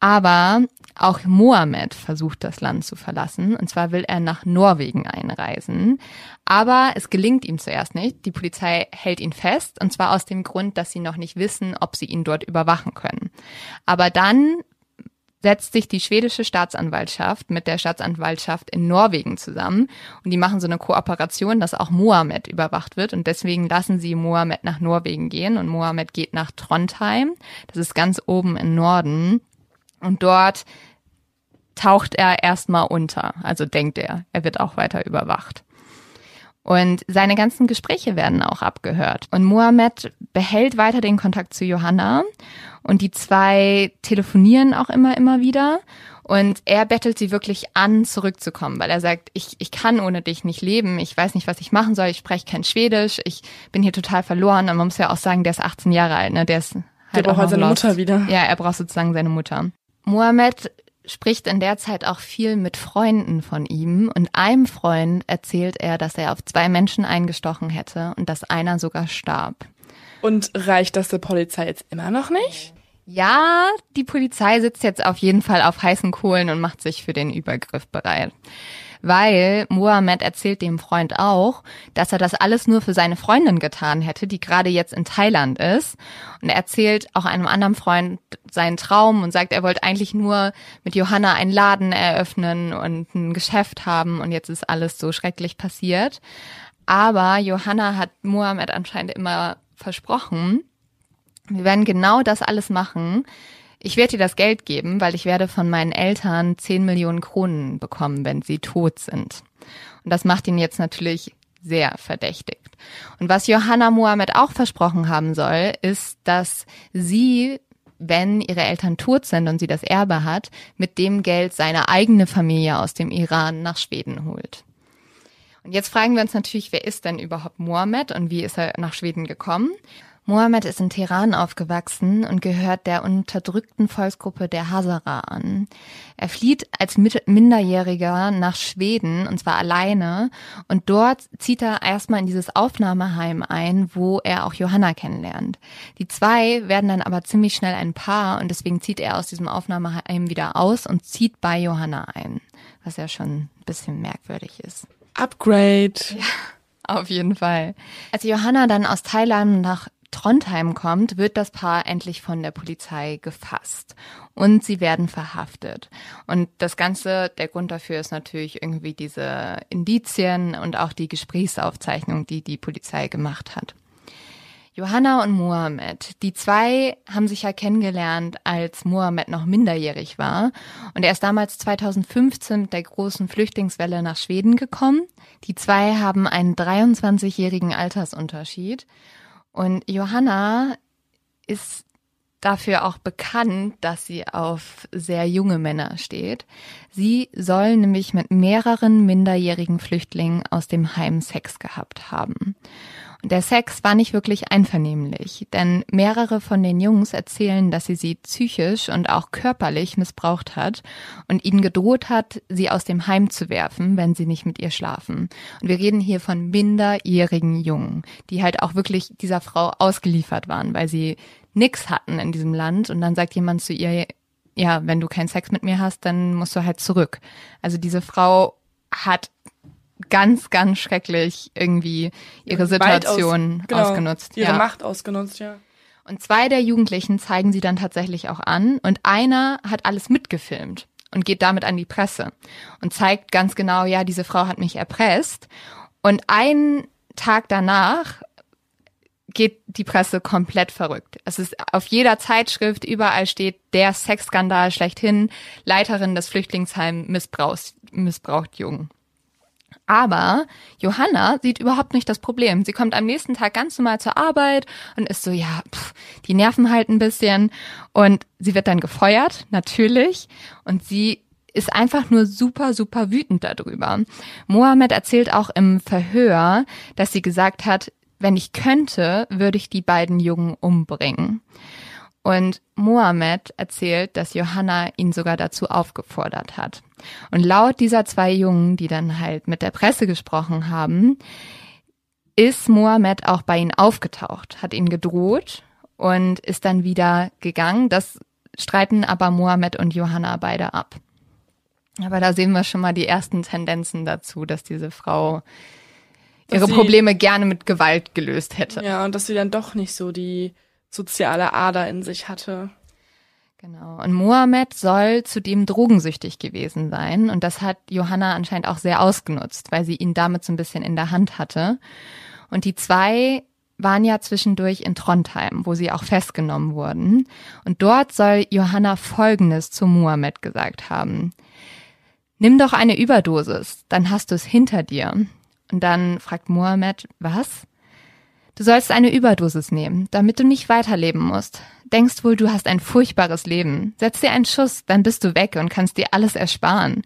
Aber auch Mohammed versucht, das Land zu verlassen. Und zwar will er nach Norwegen einreisen. Aber es gelingt ihm zuerst nicht. Die Polizei hält ihn fest. Und zwar aus dem Grund, dass sie noch nicht wissen, ob sie ihn dort überwachen können. Aber dann setzt sich die schwedische Staatsanwaltschaft mit der Staatsanwaltschaft in Norwegen zusammen und die machen so eine Kooperation, dass auch Mohammed überwacht wird und deswegen lassen sie Mohammed nach Norwegen gehen und Mohammed geht nach Trondheim, das ist ganz oben im Norden und dort taucht er erstmal unter, also denkt er, er wird auch weiter überwacht. Und seine ganzen Gespräche werden auch abgehört. Und Mohammed behält weiter den Kontakt zu Johanna. Und die zwei telefonieren auch immer, immer wieder. Und er bettelt sie wirklich an, zurückzukommen, weil er sagt, ich, ich kann ohne dich nicht leben. Ich weiß nicht, was ich machen soll. Ich spreche kein Schwedisch. Ich bin hier total verloren. Und man muss ja auch sagen, der ist 18 Jahre alt. Ne? Der ist halt Der braucht auch halt seine lost. Mutter wieder. Ja, er braucht sozusagen seine Mutter. Mohammed spricht in der Zeit auch viel mit Freunden von ihm und einem Freund erzählt er, dass er auf zwei Menschen eingestochen hätte und dass einer sogar starb. Und reicht das der Polizei jetzt immer noch nicht? Ja, die Polizei sitzt jetzt auf jeden Fall auf heißen Kohlen und macht sich für den Übergriff bereit. Weil Mohammed erzählt dem Freund auch, dass er das alles nur für seine Freundin getan hätte, die gerade jetzt in Thailand ist. Und er erzählt auch einem anderen Freund seinen Traum und sagt, er wollte eigentlich nur mit Johanna einen Laden eröffnen und ein Geschäft haben und jetzt ist alles so schrecklich passiert. Aber Johanna hat Mohammed anscheinend immer versprochen, wir werden genau das alles machen. Ich werde dir das Geld geben, weil ich werde von meinen Eltern 10 Millionen Kronen bekommen, wenn sie tot sind. Und das macht ihn jetzt natürlich sehr verdächtigt. Und was Johanna Mohammed auch versprochen haben soll, ist, dass sie, wenn ihre Eltern tot sind und sie das Erbe hat, mit dem Geld seine eigene Familie aus dem Iran nach Schweden holt. Und jetzt fragen wir uns natürlich, wer ist denn überhaupt Mohammed und wie ist er nach Schweden gekommen? Mohammed ist in Teheran aufgewachsen und gehört der unterdrückten Volksgruppe der Hazara an. Er flieht als Minderjähriger nach Schweden und zwar alleine und dort zieht er erstmal in dieses Aufnahmeheim ein, wo er auch Johanna kennenlernt. Die zwei werden dann aber ziemlich schnell ein Paar und deswegen zieht er aus diesem Aufnahmeheim wieder aus und zieht bei Johanna ein, was ja schon ein bisschen merkwürdig ist. Upgrade. Ja, auf jeden Fall. Als Johanna dann aus Thailand nach Trondheim kommt, wird das Paar endlich von der Polizei gefasst und sie werden verhaftet. Und das Ganze, der Grund dafür ist natürlich irgendwie diese Indizien und auch die Gesprächsaufzeichnung, die die Polizei gemacht hat. Johanna und Mohammed, die zwei haben sich ja kennengelernt, als Mohammed noch minderjährig war. Und er ist damals 2015 mit der großen Flüchtlingswelle nach Schweden gekommen. Die zwei haben einen 23-jährigen Altersunterschied. Und Johanna ist dafür auch bekannt, dass sie auf sehr junge Männer steht. Sie soll nämlich mit mehreren minderjährigen Flüchtlingen aus dem Heim Sex gehabt haben. Der Sex war nicht wirklich einvernehmlich, denn mehrere von den Jungs erzählen, dass sie sie psychisch und auch körperlich missbraucht hat und ihnen gedroht hat, sie aus dem Heim zu werfen, wenn sie nicht mit ihr schlafen. Und wir reden hier von minderjährigen Jungen, die halt auch wirklich dieser Frau ausgeliefert waren, weil sie nix hatten in diesem Land und dann sagt jemand zu ihr, ja, wenn du keinen Sex mit mir hast, dann musst du halt zurück. Also diese Frau hat ganz, ganz schrecklich irgendwie ihre Situation aus, genau, ausgenutzt. Ihre ja. Macht ausgenutzt, ja. Und zwei der Jugendlichen zeigen sie dann tatsächlich auch an und einer hat alles mitgefilmt und geht damit an die Presse und zeigt ganz genau, ja, diese Frau hat mich erpresst. Und einen Tag danach geht die Presse komplett verrückt. Es ist auf jeder Zeitschrift, überall steht der Sexskandal schlechthin, Leiterin des Flüchtlingsheims missbraucht, missbraucht Jungen. Aber Johanna sieht überhaupt nicht das Problem. Sie kommt am nächsten Tag ganz normal zur Arbeit und ist so, ja, pff, die nerven halt ein bisschen. Und sie wird dann gefeuert, natürlich. Und sie ist einfach nur super, super wütend darüber. Mohammed erzählt auch im Verhör, dass sie gesagt hat, wenn ich könnte, würde ich die beiden Jungen umbringen. Und Mohammed erzählt, dass Johanna ihn sogar dazu aufgefordert hat. Und laut dieser zwei Jungen, die dann halt mit der Presse gesprochen haben, ist Mohammed auch bei ihnen aufgetaucht, hat ihn gedroht und ist dann wieder gegangen. Das streiten aber Mohammed und Johanna beide ab. Aber da sehen wir schon mal die ersten Tendenzen dazu, dass diese Frau Dass ihre sie- Probleme gerne mit Gewalt gelöst hätte. Ja, und dass sie dann doch nicht so die soziale Ader in sich hatte. Genau. Und Mohammed soll zudem drogensüchtig gewesen sein. Und das hat Johanna anscheinend auch sehr ausgenutzt, weil sie ihn damit so ein bisschen in der Hand hatte. Und die zwei waren ja zwischendurch in Trondheim, wo sie auch festgenommen wurden. Und dort soll Johanna Folgendes zu Mohammed gesagt haben. Nimm doch eine Überdosis, dann hast du es hinter dir. Und dann fragt Mohammed, was? Du sollst eine Überdosis nehmen, damit du nicht weiterleben musst. Denkst wohl, du hast ein furchtbares Leben. Setz dir einen Schuss, dann bist du weg und kannst dir alles ersparen.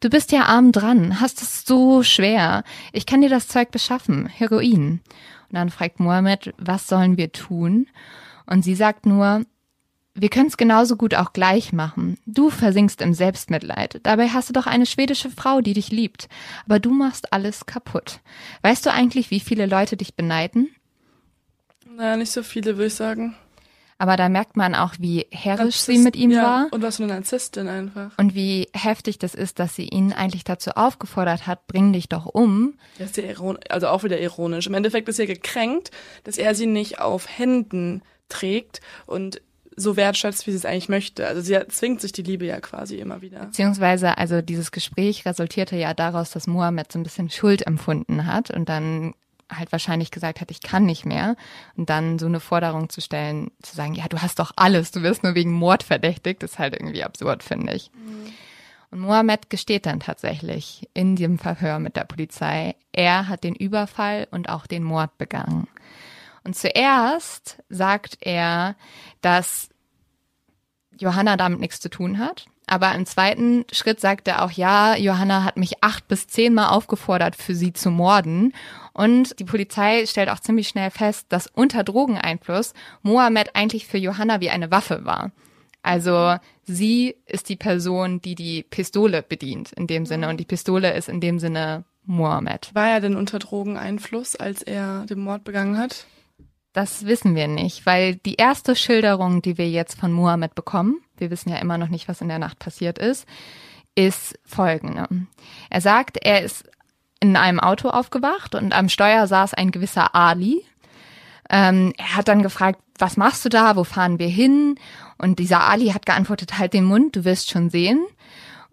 Du bist ja arm dran, hast es so schwer. Ich kann dir das Zeug beschaffen, Heroin. Und dann fragt Mohammed, was sollen wir tun? Und sie sagt nur, wir können es genauso gut auch gleich machen. Du versinkst im Selbstmitleid. Dabei hast du doch eine schwedische Frau, die dich liebt. Aber du machst alles kaputt. Weißt du eigentlich, wie viele Leute dich beneiden? Naja, nicht so viele, würde ich sagen. Aber da merkt man auch, wie herrisch sie mit ihm ja, war. Und was für eine Narzisstin einfach. Und wie heftig das ist, dass sie ihn eigentlich dazu aufgefordert hat, bring dich doch um. Das ist ja also auch wieder ironisch. Im Endeffekt ist er gekränkt, dass er sie nicht auf Händen trägt und so wertschätzt, wie sie es eigentlich möchte. Also sie zwingt sich die Liebe ja quasi immer wieder. Beziehungsweise, also dieses Gespräch resultierte ja daraus, dass Mohammed so ein bisschen Schuld empfunden hat und dann halt wahrscheinlich gesagt hat, ich kann nicht mehr. Und dann so eine Forderung zu stellen, zu sagen, ja, du hast doch alles, du wirst nur wegen Mord verdächtigt, ist halt irgendwie absurd, finde ich. Mhm. Und Mohammed gesteht dann tatsächlich in dem Verhör mit der Polizei, er hat den Überfall und auch den Mord begangen. Und zuerst sagt er, dass Johanna damit nichts zu tun hat. Aber im zweiten Schritt sagt er auch, ja, Johanna hat mich acht bis zehnmal aufgefordert, für sie zu morden. Und die Polizei stellt auch ziemlich schnell fest, dass unter Drogeneinfluss Mohammed eigentlich für Johanna wie eine Waffe war. Also sie ist die Person, die die Pistole bedient in dem Sinne und die Pistole ist in dem Sinne Mohammed. War er denn unter Drogeneinfluss, als er den Mord begangen hat? Das wissen wir nicht, weil die erste Schilderung, die wir jetzt von Mohammed bekommen, wir wissen ja immer noch nicht, was in der Nacht passiert ist, ist folgende. Er sagt, er ist in einem Auto aufgewacht und am Steuer saß ein gewisser Ali. Ähm, er hat dann gefragt, was machst du da? Wo fahren wir hin? Und dieser Ali hat geantwortet, halt den Mund, du wirst schon sehen.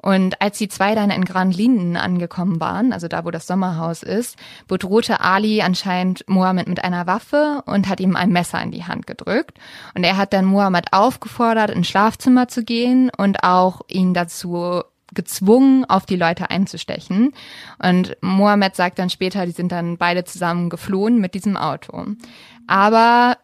Und als die zwei dann in Grand Linden angekommen waren, also da, wo das Sommerhaus ist, bedrohte Ali anscheinend Mohammed mit einer Waffe und hat ihm ein Messer in die Hand gedrückt. Und er hat dann Mohammed aufgefordert, ins Schlafzimmer zu gehen und auch ihn dazu gezwungen, auf die Leute einzustechen. Und Mohammed sagt dann später, die sind dann beide zusammen geflohen mit diesem Auto. Aber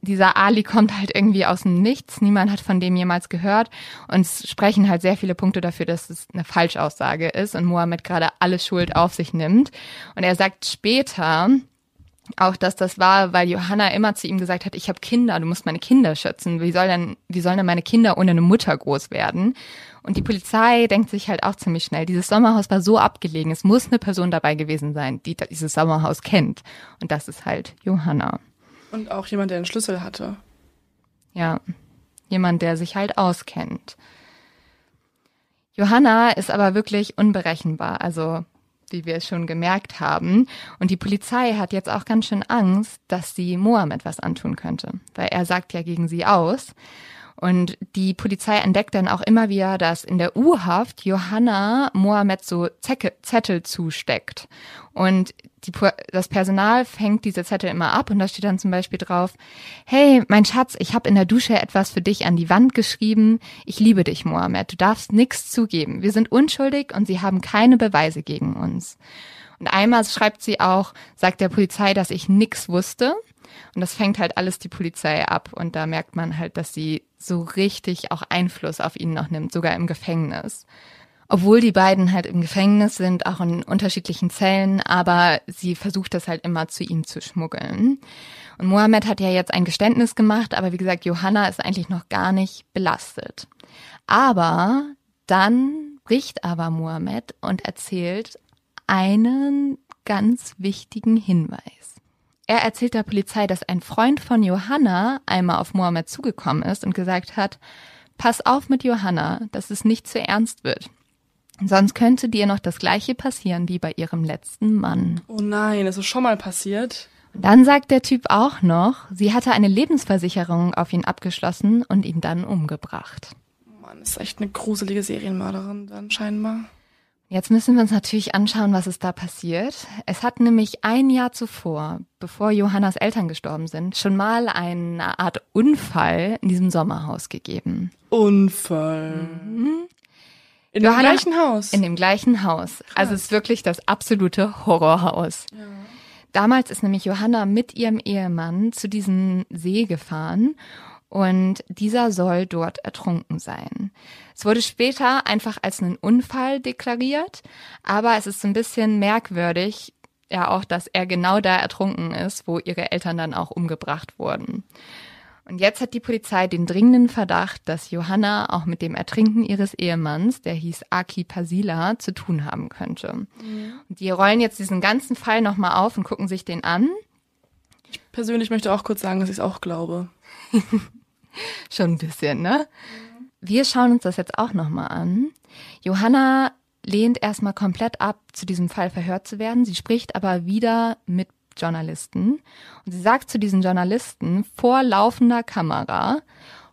dieser Ali kommt halt irgendwie aus dem Nichts. Niemand hat von dem jemals gehört. Und es sprechen halt sehr viele Punkte dafür, dass es eine Falschaussage ist und Mohammed gerade alle Schuld auf sich nimmt. Und er sagt später, auch, dass das war, weil Johanna immer zu ihm gesagt hat, ich habe Kinder, du musst meine Kinder schützen. Wie soll denn, wie sollen denn meine Kinder ohne eine Mutter groß werden? Und die Polizei denkt sich halt auch ziemlich schnell, dieses Sommerhaus war so abgelegen, es muss eine Person dabei gewesen sein, die dieses Sommerhaus kennt. Und das ist halt Johanna. Und auch jemand, der einen Schlüssel hatte. Ja, jemand, der sich halt auskennt. Johanna ist aber wirklich unberechenbar, also wie wir es schon gemerkt haben. Und die Polizei hat jetzt auch ganz schön Angst, dass sie Mohammed was antun könnte, weil er sagt ja gegen sie aus. Und die Polizei entdeckt dann auch immer wieder, dass in der U-Haft Johanna Mohammed so Zecke, Zettel zusteckt. Und die, das Personal fängt diese Zettel immer ab und da steht dann zum Beispiel drauf, hey, mein Schatz, ich habe in der Dusche etwas für dich an die Wand geschrieben. Ich liebe dich, Mohammed. Du darfst nichts zugeben. Wir sind unschuldig und sie haben keine Beweise gegen uns. Und einmal schreibt sie auch, sagt der Polizei, dass ich nichts wusste. Und das fängt halt alles die Polizei ab. Und da merkt man halt, dass sie so richtig auch Einfluss auf ihn noch nimmt, sogar im Gefängnis. Obwohl die beiden halt im Gefängnis sind, auch in unterschiedlichen Zellen, aber sie versucht das halt immer zu ihm zu schmuggeln. Und Mohammed hat ja jetzt ein Geständnis gemacht, aber wie gesagt, Johanna ist eigentlich noch gar nicht belastet. Aber dann bricht aber Mohammed und erzählt einen ganz wichtigen Hinweis. Er erzählt der Polizei, dass ein Freund von Johanna einmal auf Mohammed zugekommen ist und gesagt hat, pass auf mit Johanna, dass es nicht zu ernst wird. Sonst könnte dir noch das gleiche passieren wie bei ihrem letzten Mann. Oh nein, das ist schon mal passiert. Dann sagt der Typ auch noch, sie hatte eine Lebensversicherung auf ihn abgeschlossen und ihn dann umgebracht. Mann, ist echt eine gruselige Serienmörderin dann scheinbar. Jetzt müssen wir uns natürlich anschauen, was ist da passiert. Es hat nämlich ein Jahr zuvor, bevor Johannas Eltern gestorben sind, schon mal eine Art Unfall in diesem Sommerhaus gegeben. Unfall. Mhm. In Johanna, dem gleichen Haus. In dem gleichen Haus. Krass. Also es ist wirklich das absolute Horrorhaus. Ja. Damals ist nämlich Johanna mit ihrem Ehemann zu diesem See gefahren und dieser soll dort ertrunken sein. Es wurde später einfach als einen Unfall deklariert, aber es ist ein bisschen merkwürdig, ja auch, dass er genau da ertrunken ist, wo ihre Eltern dann auch umgebracht wurden. Und jetzt hat die Polizei den dringenden Verdacht, dass Johanna auch mit dem Ertrinken ihres Ehemanns, der hieß Aki Pasila, zu tun haben könnte. Und die rollen jetzt diesen ganzen Fall nochmal auf und gucken sich den an. Ich persönlich möchte auch kurz sagen, dass ich es auch glaube. Schon ein bisschen, ne? Wir schauen uns das jetzt auch nochmal an. Johanna lehnt erstmal komplett ab, zu diesem Fall verhört zu werden. Sie spricht aber wieder mit Journalisten und sie sagt zu diesen Journalisten vor laufender Kamera,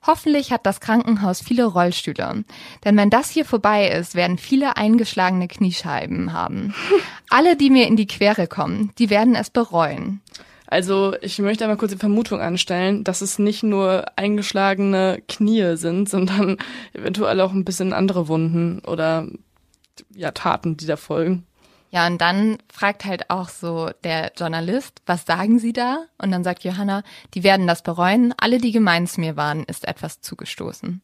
Hoffentlich hat das Krankenhaus viele Rollstühle. Denn wenn das hier vorbei ist, werden viele eingeschlagene Kniescheiben haben. Alle, die mir in die Quere kommen, die werden es bereuen. Also ich möchte einmal kurz die Vermutung anstellen, dass es nicht nur eingeschlagene Knie sind, sondern eventuell auch ein bisschen andere Wunden oder ja, Taten, die da folgen. Ja, und dann fragt halt auch so der Journalist, was sagen Sie da? Und dann sagt Johanna, die werden das bereuen. Alle, die gemein zu mir waren, ist etwas zugestoßen.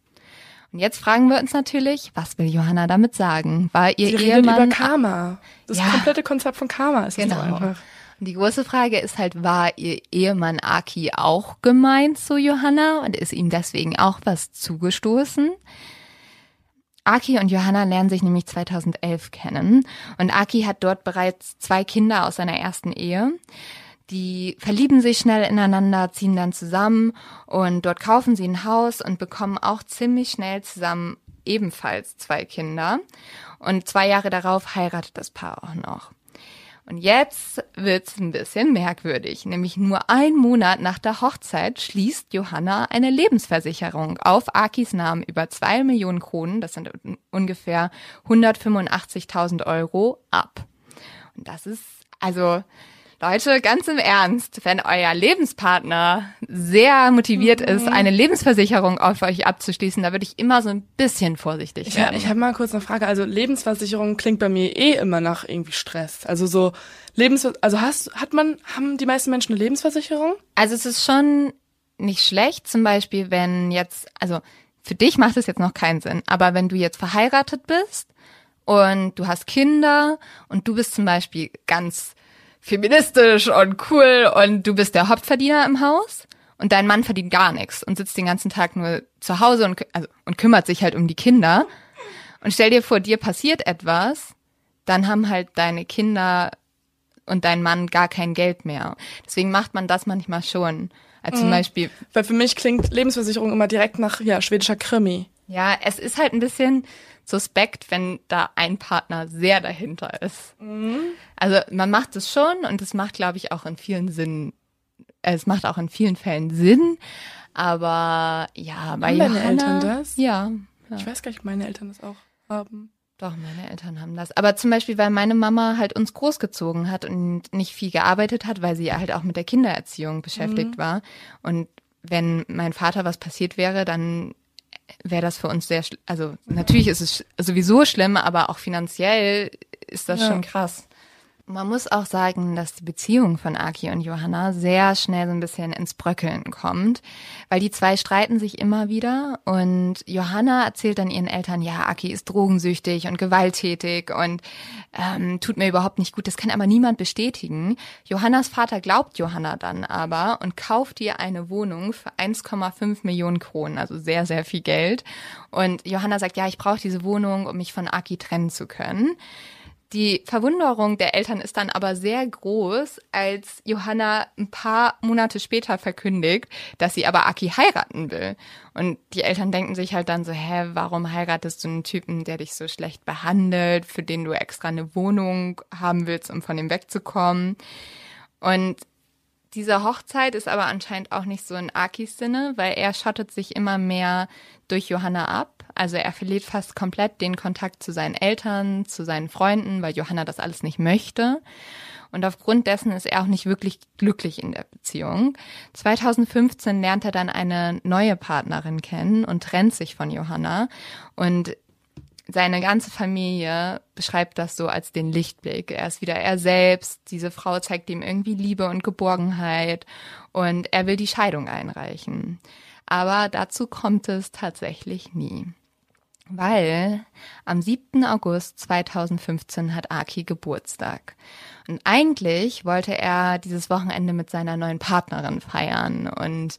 Und jetzt fragen wir uns natürlich, was will Johanna damit sagen? War ihr Sie Ehemann über Karma. Das ja, komplette Konzept von Karma ist genau. das einfach. Die große Frage ist halt, war ihr Ehemann Aki auch gemein zu Johanna und ist ihm deswegen auch was zugestoßen? Aki und Johanna lernen sich nämlich 2011 kennen und Aki hat dort bereits zwei Kinder aus seiner ersten Ehe. Die verlieben sich schnell ineinander, ziehen dann zusammen und dort kaufen sie ein Haus und bekommen auch ziemlich schnell zusammen ebenfalls zwei Kinder. Und zwei Jahre darauf heiratet das Paar auch noch. Und jetzt wird's ein bisschen merkwürdig. Nämlich nur ein Monat nach der Hochzeit schließt Johanna eine Lebensversicherung auf Akis Namen über zwei Millionen Kronen, das sind ungefähr 185.000 Euro, ab. Und das ist, also, Leute, ganz im Ernst, wenn euer Lebenspartner sehr motiviert mhm. ist, eine Lebensversicherung auf euch abzuschließen, da würde ich immer so ein bisschen vorsichtig ich, werden. Ich habe mal kurz eine Frage. Also Lebensversicherung klingt bei mir eh immer nach irgendwie Stress. Also so Lebens, also hast, hat man, haben die meisten Menschen eine Lebensversicherung? Also es ist schon nicht schlecht, zum Beispiel, wenn jetzt, also für dich macht es jetzt noch keinen Sinn, aber wenn du jetzt verheiratet bist und du hast Kinder und du bist zum Beispiel ganz feministisch und cool und du bist der Hauptverdiener im Haus und dein Mann verdient gar nichts und sitzt den ganzen Tag nur zu Hause und, also, und kümmert sich halt um die Kinder. Und stell dir vor, dir passiert etwas, dann haben halt deine Kinder und dein Mann gar kein Geld mehr. Deswegen macht man das manchmal schon. Also mhm. zum Beispiel. Weil für mich klingt Lebensversicherung immer direkt nach ja, schwedischer Krimi. Ja, es ist halt ein bisschen suspekt, wenn da ein Partner sehr dahinter ist. Mhm. Also man macht es schon und es macht, glaube ich, auch in vielen Sinnen, äh, es macht auch in vielen Fällen Sinn. Aber ja, bei haben Johanna, Eltern das? Ja, ja. Ich weiß gar nicht, ob meine Eltern das auch haben. Doch, meine Eltern haben das. Aber zum Beispiel, weil meine Mama halt uns großgezogen hat und nicht viel gearbeitet hat, weil sie halt auch mit der Kindererziehung beschäftigt mhm. war. Und wenn mein Vater was passiert wäre, dann wäre das für uns sehr, also natürlich ist es sowieso schlimm, aber auch finanziell ist das ja. schon krass. Man muss auch sagen, dass die Beziehung von Aki und Johanna sehr schnell so ein bisschen ins Bröckeln kommt, weil die zwei streiten sich immer wieder und Johanna erzählt dann ihren Eltern, ja, Aki ist drogensüchtig und gewalttätig und ähm, tut mir überhaupt nicht gut. Das kann aber niemand bestätigen. Johannas Vater glaubt Johanna dann aber und kauft ihr eine Wohnung für 1,5 Millionen Kronen, also sehr, sehr viel Geld. Und Johanna sagt, ja, ich brauche diese Wohnung, um mich von Aki trennen zu können. Die Verwunderung der Eltern ist dann aber sehr groß, als Johanna ein paar Monate später verkündigt, dass sie aber Aki heiraten will. Und die Eltern denken sich halt dann so, hä, warum heiratest du einen Typen, der dich so schlecht behandelt, für den du extra eine Wohnung haben willst, um von ihm wegzukommen? Und diese Hochzeit ist aber anscheinend auch nicht so in Akis Sinne, weil er schottet sich immer mehr durch Johanna ab. Also er verliert fast komplett den Kontakt zu seinen Eltern, zu seinen Freunden, weil Johanna das alles nicht möchte. Und aufgrund dessen ist er auch nicht wirklich glücklich in der Beziehung. 2015 lernt er dann eine neue Partnerin kennen und trennt sich von Johanna. Und seine ganze Familie beschreibt das so als den Lichtblick. Er ist wieder er selbst. Diese Frau zeigt ihm irgendwie Liebe und Geborgenheit und er will die Scheidung einreichen. Aber dazu kommt es tatsächlich nie. Weil am 7. August 2015 hat Aki Geburtstag. Und eigentlich wollte er dieses Wochenende mit seiner neuen Partnerin feiern und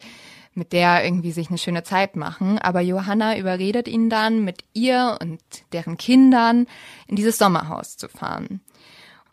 mit der irgendwie sich eine schöne Zeit machen. Aber Johanna überredet ihn dann, mit ihr und deren Kindern in dieses Sommerhaus zu fahren.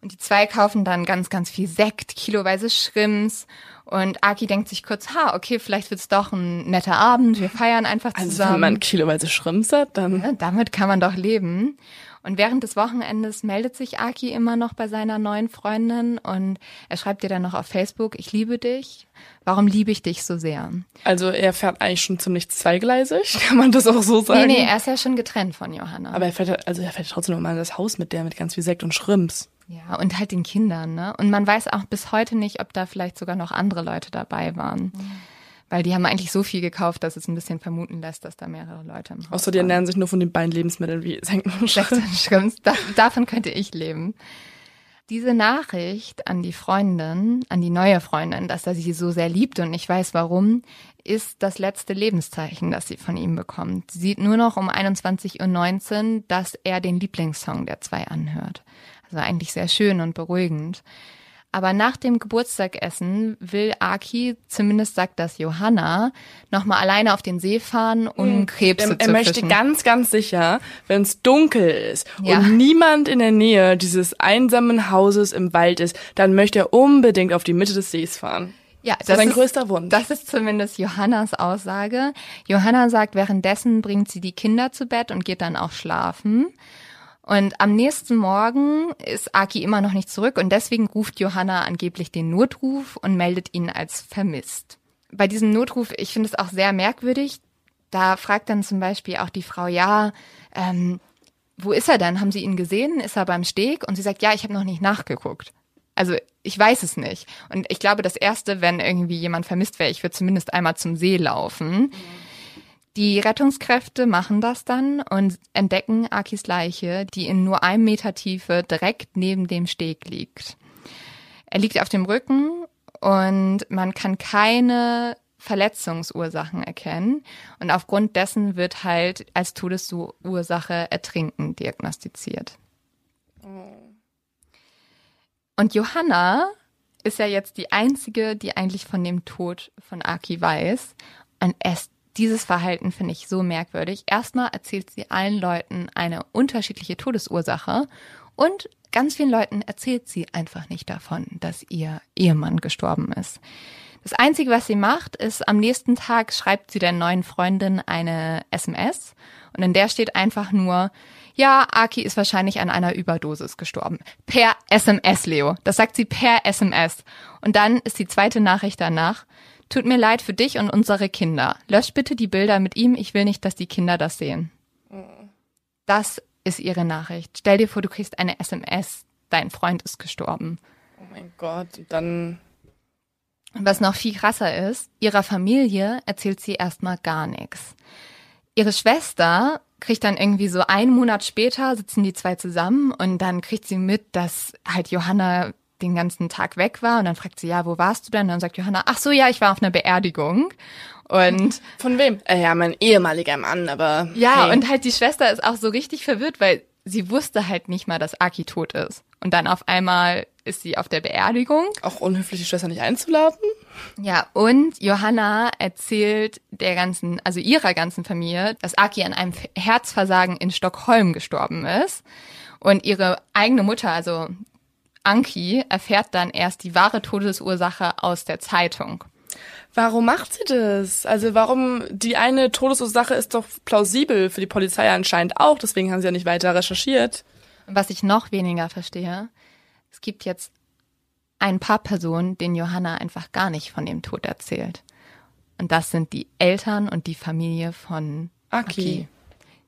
Und die zwei kaufen dann ganz, ganz viel Sekt, kiloweise Schrimps. Und Aki denkt sich kurz, ha, okay, vielleicht wird's doch ein netter Abend, wir feiern einfach zusammen. Also wenn man kiloweise Schrimps hat, dann... Ja, damit kann man doch leben. Und während des Wochenendes meldet sich Aki immer noch bei seiner neuen Freundin und er schreibt ihr dann noch auf Facebook, ich liebe dich. Warum liebe ich dich so sehr? Also er fährt eigentlich schon ziemlich zweigleisig, kann man das auch so sagen? Nee, nee, er ist ja schon getrennt von Johanna. Aber er fährt, also er fährt trotzdem nochmal in das Haus mit der, mit ganz viel Sekt und Schrimps. Ja, und halt den Kindern, ne? Und man weiß auch bis heute nicht, ob da vielleicht sogar noch andere Leute dabei waren. Mhm. Weil die haben eigentlich so viel gekauft, dass es ein bisschen vermuten lässt, dass da mehrere Leute im Haus Außer die ernähren sich nur von den beiden Lebensmitteln wie Senken und Schrimps. Da, davon könnte ich leben. Diese Nachricht an die Freundin, an die neue Freundin, dass er sie so sehr liebt und ich weiß warum, ist das letzte Lebenszeichen, das sie von ihm bekommt. Sie sieht nur noch um 21.19 Uhr, dass er den Lieblingssong der zwei anhört. Also eigentlich sehr schön und beruhigend. Aber nach dem Geburtstagessen will Aki, zumindest sagt das Johanna, nochmal alleine auf den See fahren, um hm. Krebse er, er zu möchte fischen. ganz, ganz sicher, wenn es dunkel ist Ja. und niemand in der Nähe dieses einsamen Hauses im Wald ist, dann möchte er unbedingt auf die Mitte des Sees fahren. Ja, Das ist sein größter Wunsch. Das ist zumindest Johannas Aussage. Johanna sagt, währenddessen bringt sie die Kinder zu Bett und geht dann auch schlafen. Und am nächsten Morgen ist Aki immer noch nicht zurück und deswegen ruft Johanna angeblich den Notruf und meldet ihn als vermisst. Bei diesem Notruf, ich finde es auch sehr merkwürdig. Da fragt dann zum Beispiel auch die Frau, ja, ähm, wo ist er denn? Haben Sie ihn gesehen? Ist er beim Steg? Und sie sagt, ja, ich habe noch nicht nachgeguckt. Also ich weiß es nicht. Und ich glaube, das Erste, wenn irgendwie jemand vermisst wäre, ich würde zumindest einmal zum See laufen. Die Rettungskräfte machen das dann und entdecken Akis Leiche, die in nur einem Meter Tiefe direkt neben dem Steg liegt. Er liegt auf dem Rücken und man kann keine Verletzungsursachen erkennen. Und aufgrund dessen wird halt als Todesursache Ertrinken diagnostiziert. Und Johanna ist ja jetzt die einzige, die eigentlich von dem Tod von Aki weiß. Und erst dieses Verhalten finde ich so merkwürdig. Erstmal erzählt sie allen Leuten eine unterschiedliche Todesursache und ganz vielen Leuten erzählt sie einfach nicht davon, dass ihr Ehemann gestorben ist. Das Einzige, was sie macht, ist, am nächsten Tag schreibt sie der neuen Freundin eine SMS und in der steht einfach nur, ja, Aki ist wahrscheinlich an einer Überdosis gestorben. Per SMS, Leo. Das sagt sie per SMS. Und dann ist die zweite Nachricht danach, Tut mir leid für dich und unsere Kinder. Lösch bitte die Bilder mit ihm. Ich will nicht, dass die Kinder das sehen. Das ist ihre Nachricht. Stell dir vor, du kriegst eine SMS. Dein Freund ist gestorben. Oh mein Gott, dann Und was noch viel krasser ist, ihrer Familie erzählt sie erstmal gar nichts. Ihre Schwester kriegt dann irgendwie so einen Monat später sitzen die zwei zusammen und dann kriegt sie mit, dass halt Johanna den ganzen Tag weg war und dann fragt sie, ja, wo warst du denn? Und dann sagt Johanna, ach so, ja, ich war auf einer Beerdigung. Und von wem? Äh, ja, mein ehemaliger Mann, aber ja, hey. und halt die Schwester ist auch so richtig verwirrt, weil sie wusste halt nicht mal, dass Aki tot ist. Und dann auf einmal ist sie auf der Beerdigung. auch unhöflich, die Schwester nicht einzuladen. Ja, und Johanna erzählt der ganzen, also ihrer ganzen Familie, dass Aki an einem Herzversagen in Stockholm gestorben ist. Und ihre eigene Mutter, also Anki, erfährt dann erst die wahre Todesursache aus der Zeitung. Warum macht sie das? Also warum die eine Todesursache ist doch plausibel für die Polizei anscheinend auch, deswegen haben sie ja nicht weiter recherchiert. Und was ich noch weniger verstehe, es gibt jetzt ein paar Personen, denen Johanna einfach gar nicht von dem Tod erzählt. Und das sind die Eltern und die Familie von Aki. Aki.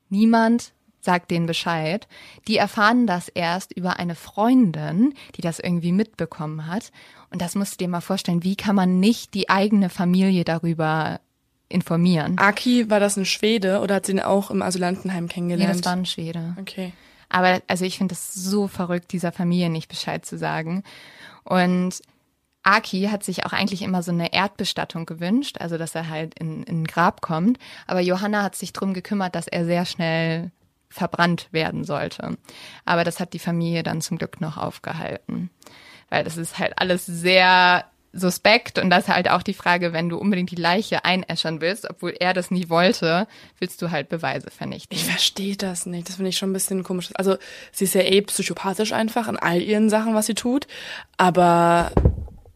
Niemand sagt denen Bescheid. Die erfahren das erst über eine Freundin, die das irgendwie mitbekommen hat. Und das musst du dir mal vorstellen, wie kann man nicht die eigene Familie darüber informieren? Aki, war das ein Schwede oder hat sie ihn auch im Asylantenheim kennengelernt? das war ein Schwede. okay. Aber also ich finde es so verrückt, dieser Familie nicht Bescheid zu sagen. Und Aki hat sich auch eigentlich immer so eine Erdbestattung gewünscht, also dass er halt in, in ein Grab kommt. Aber Johanna hat sich drum gekümmert, dass er sehr schnell verbrannt werden sollte. Aber das hat die Familie dann zum Glück noch aufgehalten. Weil das ist halt alles sehr suspekt und das ist halt auch die Frage, wenn du unbedingt die Leiche einäschern willst, obwohl er das nie wollte, willst du halt Beweise vernichten. Ich verstehe das nicht. Das finde ich schon ein bisschen komisch. Also sie ist ja eh psychopathisch einfach in all ihren Sachen, was sie tut. Aber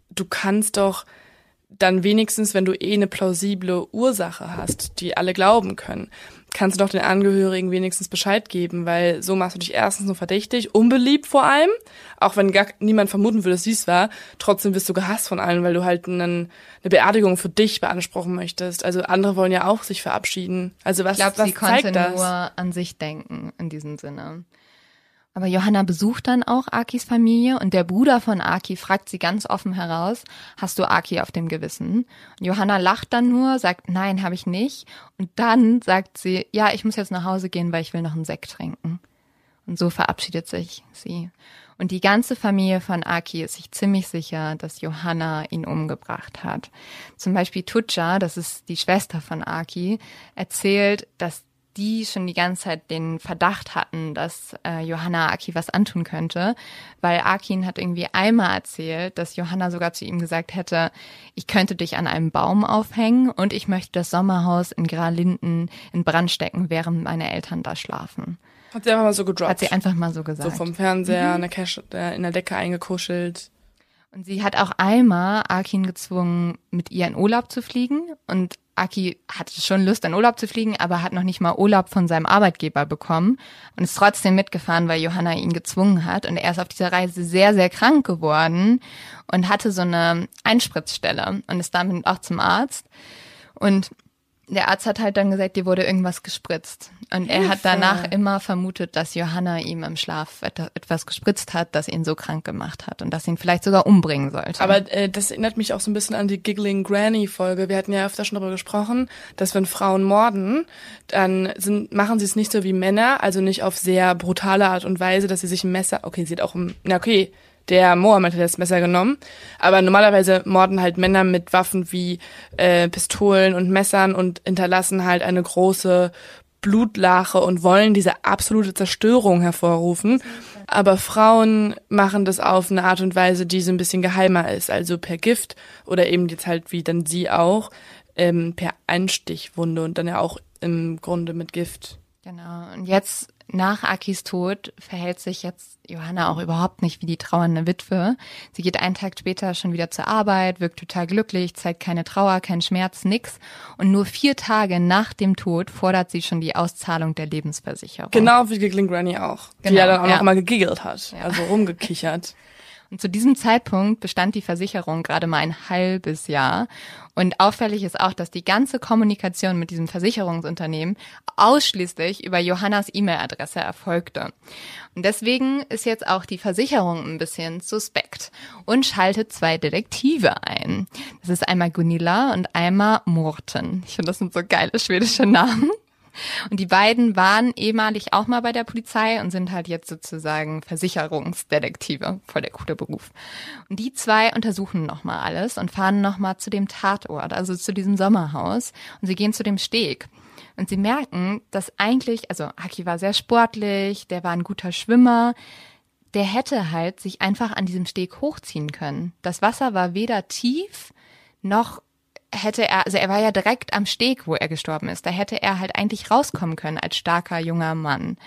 du kannst doch dann wenigstens, wenn du eh eine plausible Ursache hast, die alle glauben können, kannst du doch den Angehörigen wenigstens Bescheid geben, weil so machst du dich erstens nur verdächtig, unbeliebt vor allem, auch wenn gar niemand vermuten würde, dass dies war, trotzdem wirst du gehasst von allen, weil du halt einen, eine Beerdigung für dich beanspruchen möchtest. Also andere wollen ja auch sich verabschieden. Also was, ich glaube, was sie konnte zeigt das? nur an sich denken in diesem Sinne. Aber Johanna besucht dann auch Akis Familie und der Bruder von Aki fragt sie ganz offen heraus, hast du Aki auf dem Gewissen? Und Johanna lacht dann nur, sagt, nein, habe ich nicht. Und dann sagt sie, ja, ich muss jetzt nach Hause gehen, weil ich will noch einen Sekt trinken. Und so verabschiedet sich sie. Und die ganze Familie von Aki ist sich ziemlich sicher, dass Johanna ihn umgebracht hat. Zum Beispiel Tutscha, das ist die Schwester von Aki, erzählt, dass die schon die ganze Zeit den Verdacht hatten, dass äh, Johanna Aki was antun könnte, weil Akin hat irgendwie einmal erzählt, dass Johanna sogar zu ihm gesagt hätte, ich könnte dich an einem Baum aufhängen und ich möchte das Sommerhaus in Gralinden in Brand stecken, während meine Eltern da schlafen. Hat sie einfach mal so gedroppt. Hat sie einfach mal so gesagt. so vom Fernseher in, der Cash, in der Decke eingekuschelt. Und sie hat auch einmal Akin gezwungen, mit ihr in Urlaub zu fliegen. Und Aki hatte schon Lust, in Urlaub zu fliegen, aber hat noch nicht mal Urlaub von seinem Arbeitgeber bekommen und ist trotzdem mitgefahren, weil Johanna ihn gezwungen hat. Und er ist auf dieser Reise sehr, sehr krank geworden und hatte so eine Einspritzstelle und ist damit auch zum Arzt. Und der Arzt hat halt dann gesagt, dir wurde irgendwas gespritzt. Und er hat danach immer vermutet, dass Johanna ihm im Schlaf etwas gespritzt hat, das ihn so krank gemacht hat und das ihn vielleicht sogar umbringen sollte. Aber äh, das erinnert mich auch so ein bisschen an die Giggling Granny Folge. Wir hatten ja öfter schon darüber gesprochen, dass wenn Frauen morden, dann sind, machen sie es nicht so wie Männer, also nicht auf sehr brutale Art und Weise, dass sie sich ein Messer, okay, sie hat auch, na okay, der Mohammed hat das Messer genommen. Aber normalerweise morden halt Männer mit Waffen wie äh, Pistolen und Messern und hinterlassen halt eine große Blutlache und wollen diese absolute Zerstörung hervorrufen. Aber Frauen machen das auf eine Art und Weise, die so ein bisschen geheimer ist. Also per Gift oder eben jetzt halt wie dann sie auch, ähm, per Einstichwunde und dann ja auch im Grunde mit Gift. Genau. Und jetzt nach Akis Tod verhält sich jetzt Johanna auch überhaupt nicht wie die trauernde Witwe. Sie geht einen Tag später schon wieder zur Arbeit, wirkt total glücklich, zeigt keine Trauer, keinen Schmerz, nix. Und nur vier Tage nach dem Tod fordert sie schon die Auszahlung der Lebensversicherung. Genau wie Giggling Granny auch. Genau, die ja dann auch ja. noch mal gegiggelt hat, ja. also rumgekichert. Und zu diesem Zeitpunkt bestand die Versicherung gerade mal ein halbes Jahr. Und auffällig ist auch, dass die ganze Kommunikation mit diesem Versicherungsunternehmen ausschließlich über Johannas E-Mail-Adresse erfolgte. Und deswegen ist jetzt auch die Versicherung ein bisschen suspekt und schaltet zwei Detektive ein. Das ist einmal Gunilla und einmal Morten. Ich finde, das sind so geile schwedische Namen. Und die beiden waren ehemalig auch mal bei der Polizei und sind halt jetzt sozusagen Versicherungsdetektive. Voll der coole Beruf. Und die zwei untersuchen nochmal alles und fahren nochmal zu dem Tatort, also zu diesem Sommerhaus. Und sie gehen zu dem Steg. Und sie merken, dass eigentlich, also Aki war sehr sportlich, der war ein guter Schwimmer, der hätte halt sich einfach an diesem Steg hochziehen können. Das Wasser war weder tief noch hätte er, also er war ja direkt am Steg, wo er gestorben ist. Da hätte er halt eigentlich rauskommen können als starker junger Mann.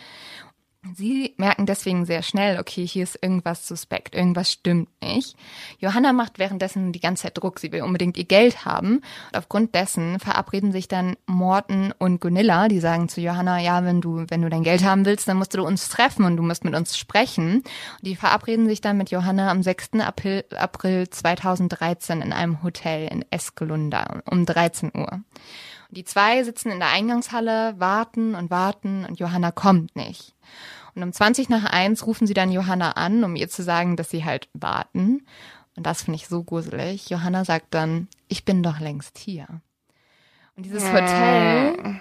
Sie merken deswegen sehr schnell, okay, hier ist irgendwas suspekt, irgendwas stimmt nicht. Johanna macht währenddessen die ganze Zeit Druck, sie will unbedingt ihr Geld haben. Und aufgrund dessen verabreden sich dann Morten und Gunilla, die sagen zu Johanna, ja, wenn du, wenn du dein Geld haben willst, dann musst du uns treffen und du musst mit uns sprechen. Und die verabreden sich dann mit Johanna am 6. April, April 2013 in einem Hotel in Eskelunda um 13 Uhr. Und die zwei sitzen in der Eingangshalle, warten und warten und Johanna kommt nicht. Und um 20 nach 1 rufen sie dann Johanna an, um ihr zu sagen, dass sie halt warten. Und das finde ich so gruselig. Johanna sagt dann, ich bin doch längst hier. Und dieses Hotel.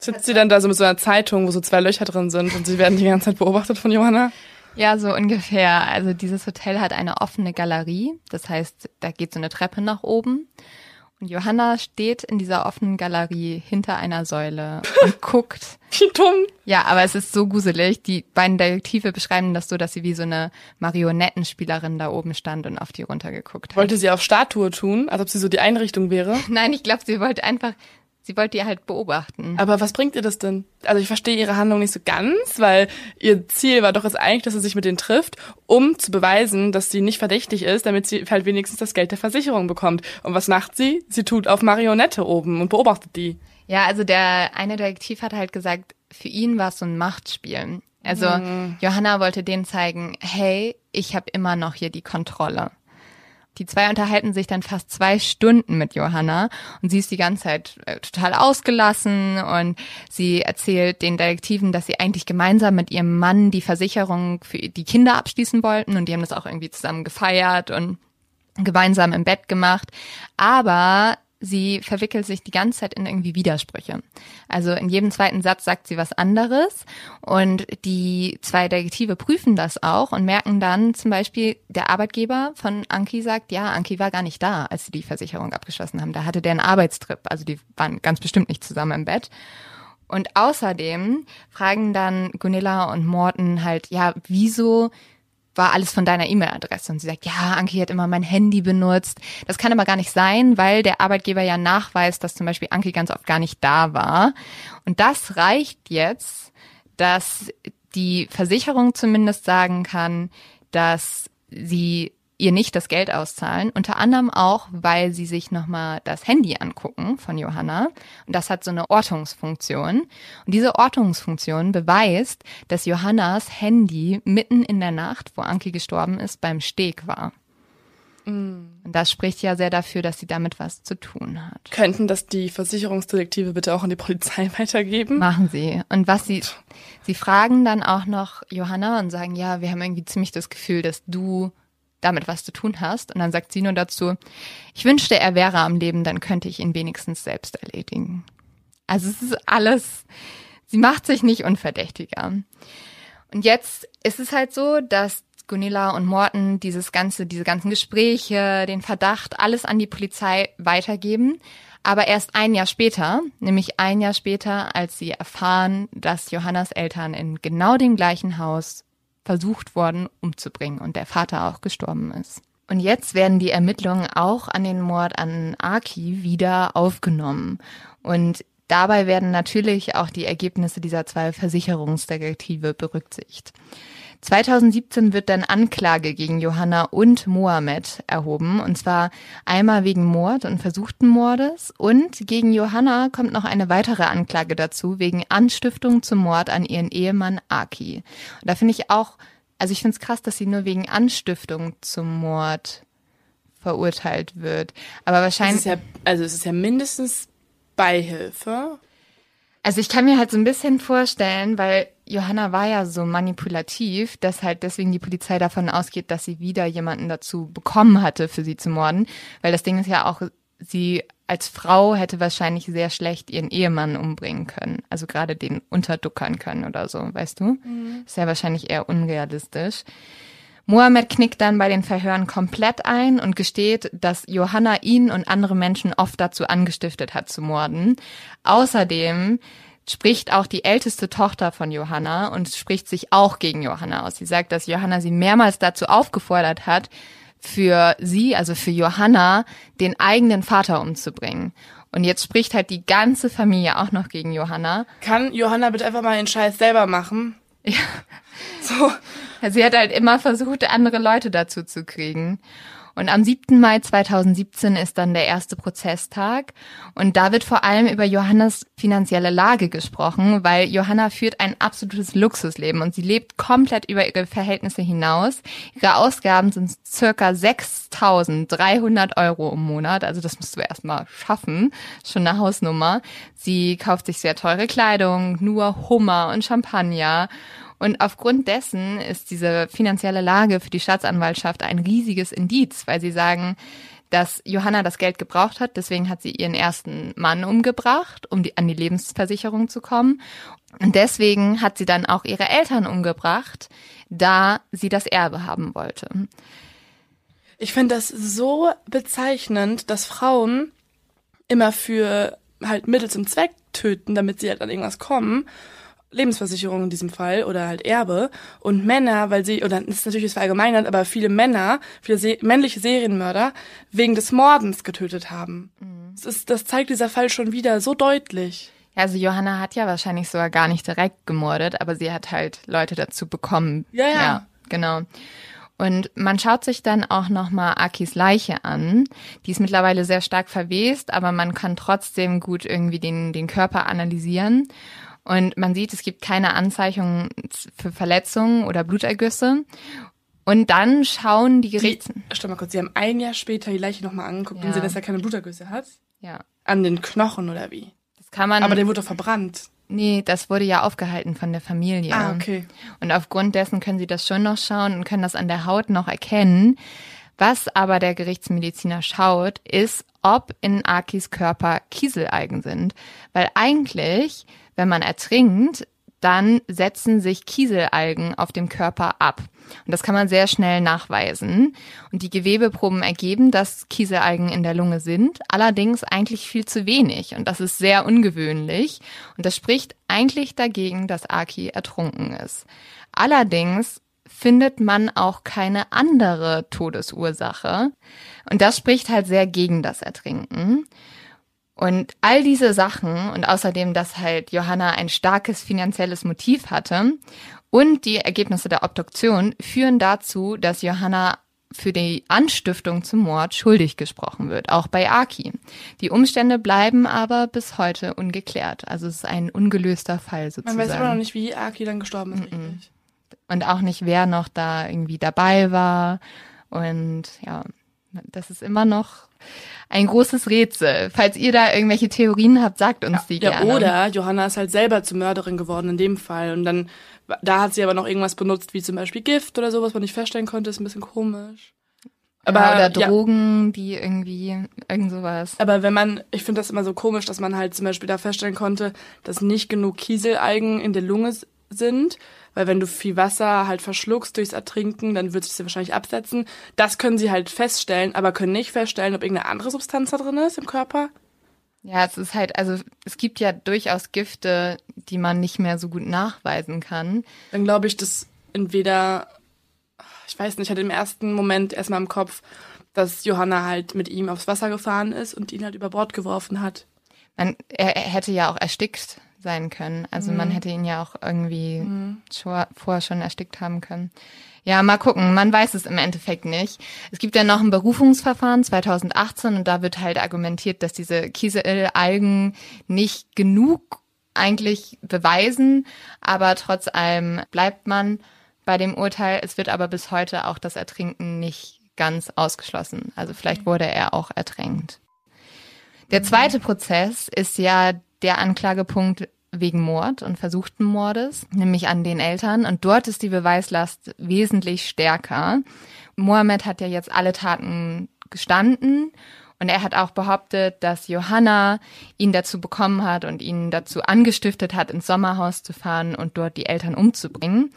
Sitzt sie dann da so mit so einer Zeitung, wo so zwei Löcher drin sind und sie werden die ganze Zeit beobachtet von Johanna? Ja, so ungefähr. Also dieses Hotel hat eine offene Galerie. Das heißt, da geht so eine Treppe nach oben. Und Johanna steht in dieser offenen Galerie hinter einer Säule und guckt. Wie dumm. Ja, aber es ist so gruselig. Die beiden Detektive beschreiben das so, dass sie wie so eine Marionettenspielerin da oben stand und auf die runtergeguckt hat. Wollte sie auf Statue tun, als ob sie so die Einrichtung wäre? Nein, ich glaube, sie wollte einfach, sie wollte ihr halt beobachten. Aber was bringt ihr das denn? Also ich verstehe ihre Handlung nicht so ganz, weil ihr Ziel war doch jetzt eigentlich, dass sie sich mit denen trifft, um zu beweisen, dass sie nicht verdächtig ist, damit sie halt wenigstens das Geld der Versicherung bekommt. Und was macht sie? Sie tut auf Marionette oben und beobachtet die. Ja, also der eine Detektiv hat halt gesagt, für ihn war es so ein Machtspiel. Also Johanna wollte denen zeigen, hey, ich habe immer noch hier die Kontrolle. Die zwei unterhalten sich dann fast zwei Stunden mit Johanna und sie ist die ganze Zeit äh, total ausgelassen und sie erzählt den Detektiven, dass sie eigentlich gemeinsam mit ihrem Mann die Versicherung für die Kinder abschließen wollten und die haben das auch irgendwie zusammen gefeiert und gemeinsam im Bett gemacht. Aber sie verwickelt sich die ganze Zeit in irgendwie Widersprüche. Also in jedem zweiten Satz sagt sie was anderes und die zwei Detektive prüfen das auch und merken dann zum Beispiel, der Arbeitgeber von Anki sagt, ja, Anki war gar nicht da, als sie die Versicherung abgeschlossen haben. Da hatte der einen Arbeitstrip, also die waren ganz bestimmt nicht zusammen im Bett. Und außerdem fragen dann Gunilla und Morten halt, ja, wieso war alles von deiner E-Mail-Adresse. Und sie sagt, ja, Anki hat immer mein Handy benutzt. Das kann aber gar nicht sein, weil der Arbeitgeber ja nachweist, dass zum Beispiel Anki ganz oft gar nicht da war. Und das reicht jetzt, dass die Versicherung zumindest sagen kann, dass sie ihr nicht das Geld auszahlen, unter anderem auch, weil sie sich nochmal das Handy angucken von Johanna. Und das hat so eine Ortungsfunktion. Und diese Ortungsfunktion beweist, dass Johannas Handy mitten in der Nacht, wo Anki gestorben ist, beim Steg war. Und das spricht ja sehr dafür, dass sie damit was zu tun hat. Könnten das die Versicherungsdetektive bitte auch an die Polizei weitergeben? Machen sie. Und was sie, sie fragen dann auch noch Johanna und sagen, ja, wir haben irgendwie ziemlich das Gefühl, dass du damit was zu tun hast. Und dann sagt sie nur dazu, ich wünschte, er wäre am Leben, dann könnte ich ihn wenigstens selbst erledigen. Also es ist alles, sie macht sich nicht unverdächtiger. Und jetzt ist es halt so, dass Gunilla und Morten dieses ganze, diese ganzen Gespräche, den Verdacht, alles an die Polizei weitergeben. Aber erst ein Jahr später, nämlich ein Jahr später, als sie erfahren, dass Johannas Eltern in genau dem gleichen Haus versucht worden umzubringen und der Vater auch gestorben ist. Und jetzt werden die Ermittlungen auch an den Mord an Aki wieder aufgenommen. Und dabei werden natürlich auch die Ergebnisse dieser zwei Versicherungsdetektive berücksichtigt. 2017 wird dann Anklage gegen Johanna und Mohammed erhoben, und zwar einmal wegen Mord und versuchten Mordes und gegen Johanna kommt noch eine weitere Anklage dazu wegen Anstiftung zum Mord an ihren Ehemann Aki. Und da finde ich auch, also ich finde es krass, dass sie nur wegen Anstiftung zum Mord verurteilt wird. Aber Es wahrscheinlich. ist ja, also es ist ja mindestens Beihilfe. Also ich kann mir halt so ein bisschen vorstellen, weil Johanna war ja so manipulativ, dass halt deswegen die Polizei davon ausgeht, dass sie wieder jemanden dazu bekommen hatte, für sie zu morden. Weil das Ding ist ja auch, sie als Frau hätte wahrscheinlich sehr schlecht ihren Ehemann umbringen können. Also gerade den unterduckern können oder so, weißt du? Ist ja wahrscheinlich eher unrealistisch. Mohammed knickt dann bei den Verhören komplett ein und gesteht, dass Johanna ihn und andere Menschen oft dazu angestiftet hat zu morden. Außerdem spricht auch die älteste Tochter von Johanna und spricht sich auch gegen Johanna aus. Sie sagt, dass Johanna sie mehrmals dazu aufgefordert hat, für sie, also für Johanna, den eigenen Vater umzubringen. Und jetzt spricht halt die ganze Familie auch noch gegen Johanna. Kann Johanna bitte einfach mal den Scheiß selber machen? Ja. So. Sie hat halt immer versucht, andere Leute dazu zu kriegen. Und am 7. Mai 2017 ist dann der erste Prozesstag. Und da wird vor allem über Johannas finanzielle Lage gesprochen, weil Johanna führt ein absolutes Luxusleben und sie lebt komplett über ihre Verhältnisse hinaus. Ihre Ausgaben sind circa 6.300 Euro im Monat. Also das musst du erstmal schaffen. Schon eine Hausnummer. Sie kauft sich sehr teure Kleidung, nur Hummer und Champagner. Und aufgrund dessen ist diese finanzielle Lage für die Staatsanwaltschaft ein riesiges Indiz, weil sie sagen, dass Johanna das Geld gebraucht hat, deswegen hat sie ihren ersten Mann umgebracht, um die, an die Lebensversicherung zu kommen. Und deswegen hat sie dann auch ihre Eltern umgebracht, da sie das Erbe haben wollte. Ich finde das so bezeichnend, dass Frauen immer für halt Mittel zum Zweck töten, damit sie halt an irgendwas kommen. Lebensversicherung in diesem Fall oder halt Erbe und Männer, weil sie, oder das ist natürlich verallgemeinert, aber viele Männer, viele se männliche Serienmörder wegen des Mordens getötet haben. Mhm. Das, ist, das zeigt dieser Fall schon wieder so deutlich. Also Johanna hat ja wahrscheinlich sogar gar nicht direkt gemordet, aber sie hat halt Leute dazu bekommen. Ja, ja. ja genau. Und man schaut sich dann auch nochmal Akis Leiche an. Die ist mittlerweile sehr stark verwest, aber man kann trotzdem gut irgendwie den, den Körper analysieren. Und man sieht, es gibt keine Anzeichnungen für Verletzungen oder Blutergüsse. Und dann schauen die Gerichts... Stopp mal kurz, Sie haben ein Jahr später die Leiche nochmal angeguckt ja. und sehen, dass er keine Blutergüsse hat? Ja. An den Knochen oder wie? Das kann man... Aber der wurde doch verbrannt. Nee, das wurde ja aufgehalten von der Familie. Ah, okay. Und aufgrund dessen können sie das schon noch schauen und können das an der Haut noch erkennen. Was aber der Gerichtsmediziner schaut, ist, ob in Akis Körper Kieselalgen sind. Weil eigentlich, wenn man ertrinkt, dann setzen sich Kieselalgen auf dem Körper ab. Und das kann man sehr schnell nachweisen. Und die Gewebeproben ergeben, dass Kieselalgen in der Lunge sind, allerdings eigentlich viel zu wenig. Und das ist sehr ungewöhnlich. Und das spricht eigentlich dagegen, dass Aki ertrunken ist. Allerdings findet man auch keine andere Todesursache. Und das spricht halt sehr gegen das Ertrinken. Und all diese Sachen und außerdem, dass halt Johanna ein starkes finanzielles Motiv hatte und die Ergebnisse der Obduktion führen dazu, dass Johanna für die Anstiftung zum Mord schuldig gesprochen wird, auch bei Aki. Die Umstände bleiben aber bis heute ungeklärt. Also es ist ein ungelöster Fall sozusagen. Man weiß aber noch nicht, wie Aki dann gestorben ist. Mm -mm. Und auch nicht, wer noch da irgendwie dabei war. Und ja, das ist immer noch ein großes Rätsel. Falls ihr da irgendwelche Theorien habt, sagt uns ja, die ja, gerne. Oder Johanna ist halt selber zur Mörderin geworden in dem Fall. Und dann, da hat sie aber noch irgendwas benutzt, wie zum Beispiel Gift oder so, was man nicht feststellen konnte, ist ein bisschen komisch. Aber, ja, oder Drogen, ja. die irgendwie, irgend sowas. Aber wenn man, ich finde das immer so komisch, dass man halt zum Beispiel da feststellen konnte, dass nicht genug Kieselalgen in der Lunge sind, weil wenn du viel Wasser halt verschluckst durchs Ertrinken, dann wird sich das wahrscheinlich absetzen. Das können sie halt feststellen, aber können nicht feststellen, ob irgendeine andere Substanz da drin ist im Körper. Ja, es ist halt, also es gibt ja durchaus Gifte, die man nicht mehr so gut nachweisen kann. Dann glaube ich, dass entweder, ich weiß nicht, ich hatte im ersten Moment erstmal im Kopf, dass Johanna halt mit ihm aufs Wasser gefahren ist und ihn halt über Bord geworfen hat. Man, er, er hätte ja auch erstickt sein können. Also mhm. man hätte ihn ja auch irgendwie mhm. schon, vorher schon erstickt haben können. Ja, mal gucken. Man weiß es im Endeffekt nicht. Es gibt ja noch ein Berufungsverfahren 2018 und da wird halt argumentiert, dass diese Kieselalgen nicht genug eigentlich beweisen, aber trotz allem bleibt man bei dem Urteil. Es wird aber bis heute auch das Ertrinken nicht ganz ausgeschlossen. Also vielleicht wurde er auch ertränkt. Der zweite Prozess ist ja der Anklagepunkt wegen Mord und versuchten Mordes, nämlich an den Eltern. Und dort ist die Beweislast wesentlich stärker. Mohammed hat ja jetzt alle Taten gestanden und er hat auch behauptet, dass Johanna ihn dazu bekommen hat und ihn dazu angestiftet hat, ins Sommerhaus zu fahren und dort die Eltern umzubringen.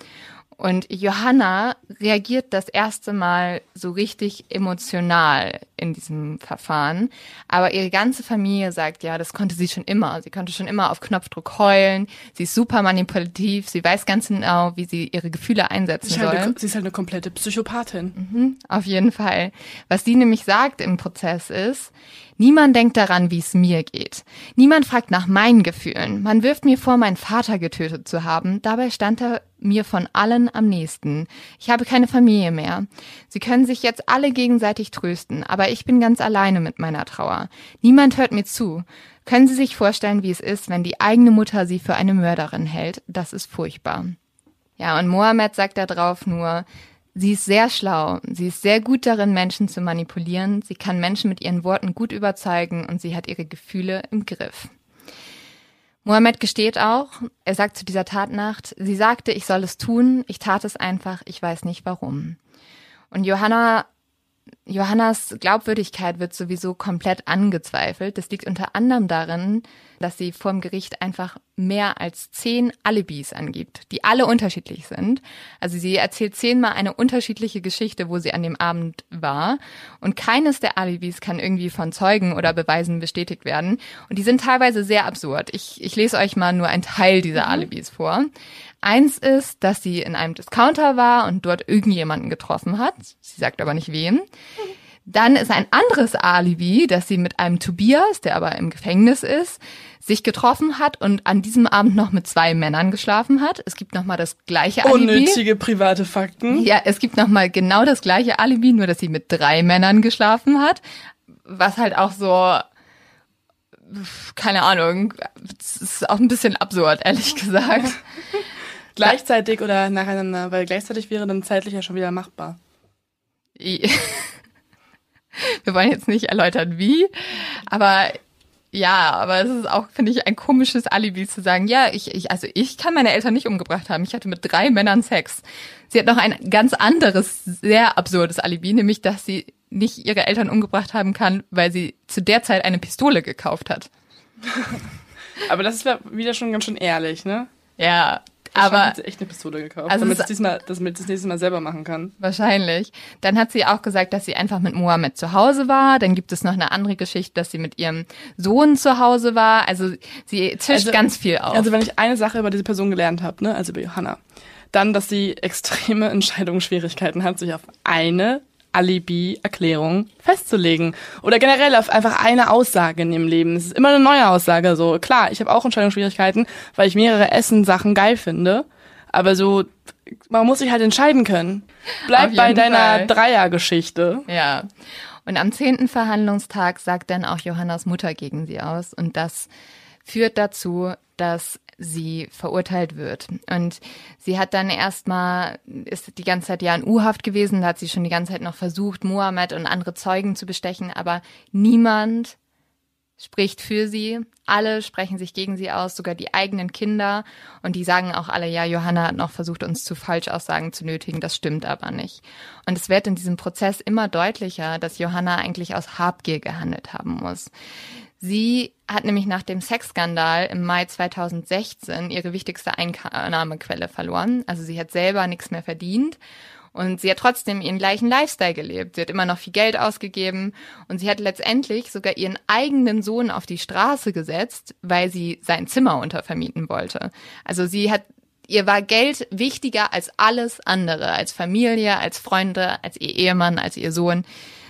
Und Johanna reagiert das erste Mal so richtig emotional in diesem Verfahren. Aber ihre ganze Familie sagt, ja, das konnte sie schon immer. Sie konnte schon immer auf Knopfdruck heulen. Sie ist super manipulativ. Sie weiß ganz genau, wie sie ihre Gefühle einsetzen soll. Halt sie ist halt eine komplette Psychopathin. Mhm, auf jeden Fall. Was sie nämlich sagt im Prozess ist, Niemand denkt daran, wie es mir geht. Niemand fragt nach meinen Gefühlen. Man wirft mir vor, meinen Vater getötet zu haben. Dabei stand er mir von allen am nächsten. Ich habe keine Familie mehr. Sie können sich jetzt alle gegenseitig trösten, aber ich bin ganz alleine mit meiner Trauer. Niemand hört mir zu. Können Sie sich vorstellen, wie es ist, wenn die eigene Mutter Sie für eine Mörderin hält? Das ist furchtbar. Ja, und Mohammed sagt da drauf nur, Sie ist sehr schlau. Sie ist sehr gut darin, Menschen zu manipulieren. Sie kann Menschen mit ihren Worten gut überzeugen und sie hat ihre Gefühle im Griff. Mohammed gesteht auch, er sagt zu dieser Tatnacht, sie sagte, ich soll es tun, ich tat es einfach, ich weiß nicht warum. Und Johanna Johannas Glaubwürdigkeit wird sowieso komplett angezweifelt. Das liegt unter anderem darin, dass sie vorm Gericht einfach mehr als zehn Alibis angibt, die alle unterschiedlich sind. Also sie erzählt zehnmal eine unterschiedliche Geschichte, wo sie an dem Abend war. Und keines der Alibis kann irgendwie von Zeugen oder Beweisen bestätigt werden. Und die sind teilweise sehr absurd. Ich, ich lese euch mal nur einen Teil dieser mhm. Alibis vor. Eins ist, dass sie in einem Discounter war und dort irgendjemanden getroffen hat. Sie sagt aber nicht wem. Dann ist ein anderes Alibi, dass sie mit einem Tobias, der aber im Gefängnis ist, sich getroffen hat und an diesem Abend noch mit zwei Männern geschlafen hat. Es gibt nochmal das gleiche Alibi. Unnötige private Fakten. Ja, es gibt nochmal genau das gleiche Alibi, nur dass sie mit drei Männern geschlafen hat. Was halt auch so, keine Ahnung, ist auch ein bisschen absurd, ehrlich gesagt. Gleichzeitig oder nacheinander, weil gleichzeitig wäre dann zeitlich ja schon wieder machbar. Wir wollen jetzt nicht erläutern, wie, aber ja, aber es ist auch, finde ich, ein komisches Alibi zu sagen, ja, ich, ich, also ich kann meine Eltern nicht umgebracht haben. Ich hatte mit drei Männern Sex. Sie hat noch ein ganz anderes, sehr absurdes Alibi, nämlich, dass sie nicht ihre Eltern umgebracht haben kann, weil sie zu der Zeit eine Pistole gekauft hat. aber das ist wieder schon ganz schön ehrlich, ne? Ja, aber hat sie echt eine Pistole gekauft, also damit es diesmal, damit das nächste Mal selber machen kann. Wahrscheinlich. Dann hat sie auch gesagt, dass sie einfach mit Mohammed zu Hause war. Dann gibt es noch eine andere Geschichte, dass sie mit ihrem Sohn zu Hause war. Also sie tischt also, ganz viel auf. Also wenn ich eine Sache über diese Person gelernt habe, ne, also über Johanna, dann, dass sie extreme Entscheidungsschwierigkeiten hat, sich auf eine Alibi-Erklärung festzulegen. Oder generell auf einfach eine Aussage in ihrem Leben. Es ist immer eine neue Aussage. So, klar, ich habe auch Entscheidungsschwierigkeiten, weil ich mehrere Essen-Sachen geil finde. Aber so, man muss sich halt entscheiden können. Bleib bei deiner. Dreiergeschichte. Ja. Und am zehnten Verhandlungstag sagt dann auch Johannas Mutter gegen sie aus. Und das führt dazu, dass sie verurteilt wird. Und sie hat dann erstmal, ist die ganze Zeit ja in U-Haft gewesen, da hat sie schon die ganze Zeit noch versucht, Mohammed und andere Zeugen zu bestechen, aber niemand spricht für sie. Alle sprechen sich gegen sie aus, sogar die eigenen Kinder. Und die sagen auch alle, ja, Johanna hat noch versucht, uns zu Falschaussagen zu nötigen. Das stimmt aber nicht. Und es wird in diesem Prozess immer deutlicher, dass Johanna eigentlich aus Habgier gehandelt haben muss. Sie hat nämlich nach dem Sexskandal im Mai 2016 ihre wichtigste Einnahmequelle verloren. Also sie hat selber nichts mehr verdient und sie hat trotzdem ihren gleichen Lifestyle gelebt. Sie hat immer noch viel Geld ausgegeben und sie hat letztendlich sogar ihren eigenen Sohn auf die Straße gesetzt, weil sie sein Zimmer untervermieten wollte. Also sie hat ihr war Geld wichtiger als alles andere, als Familie, als Freunde, als ihr Ehemann, als ihr Sohn.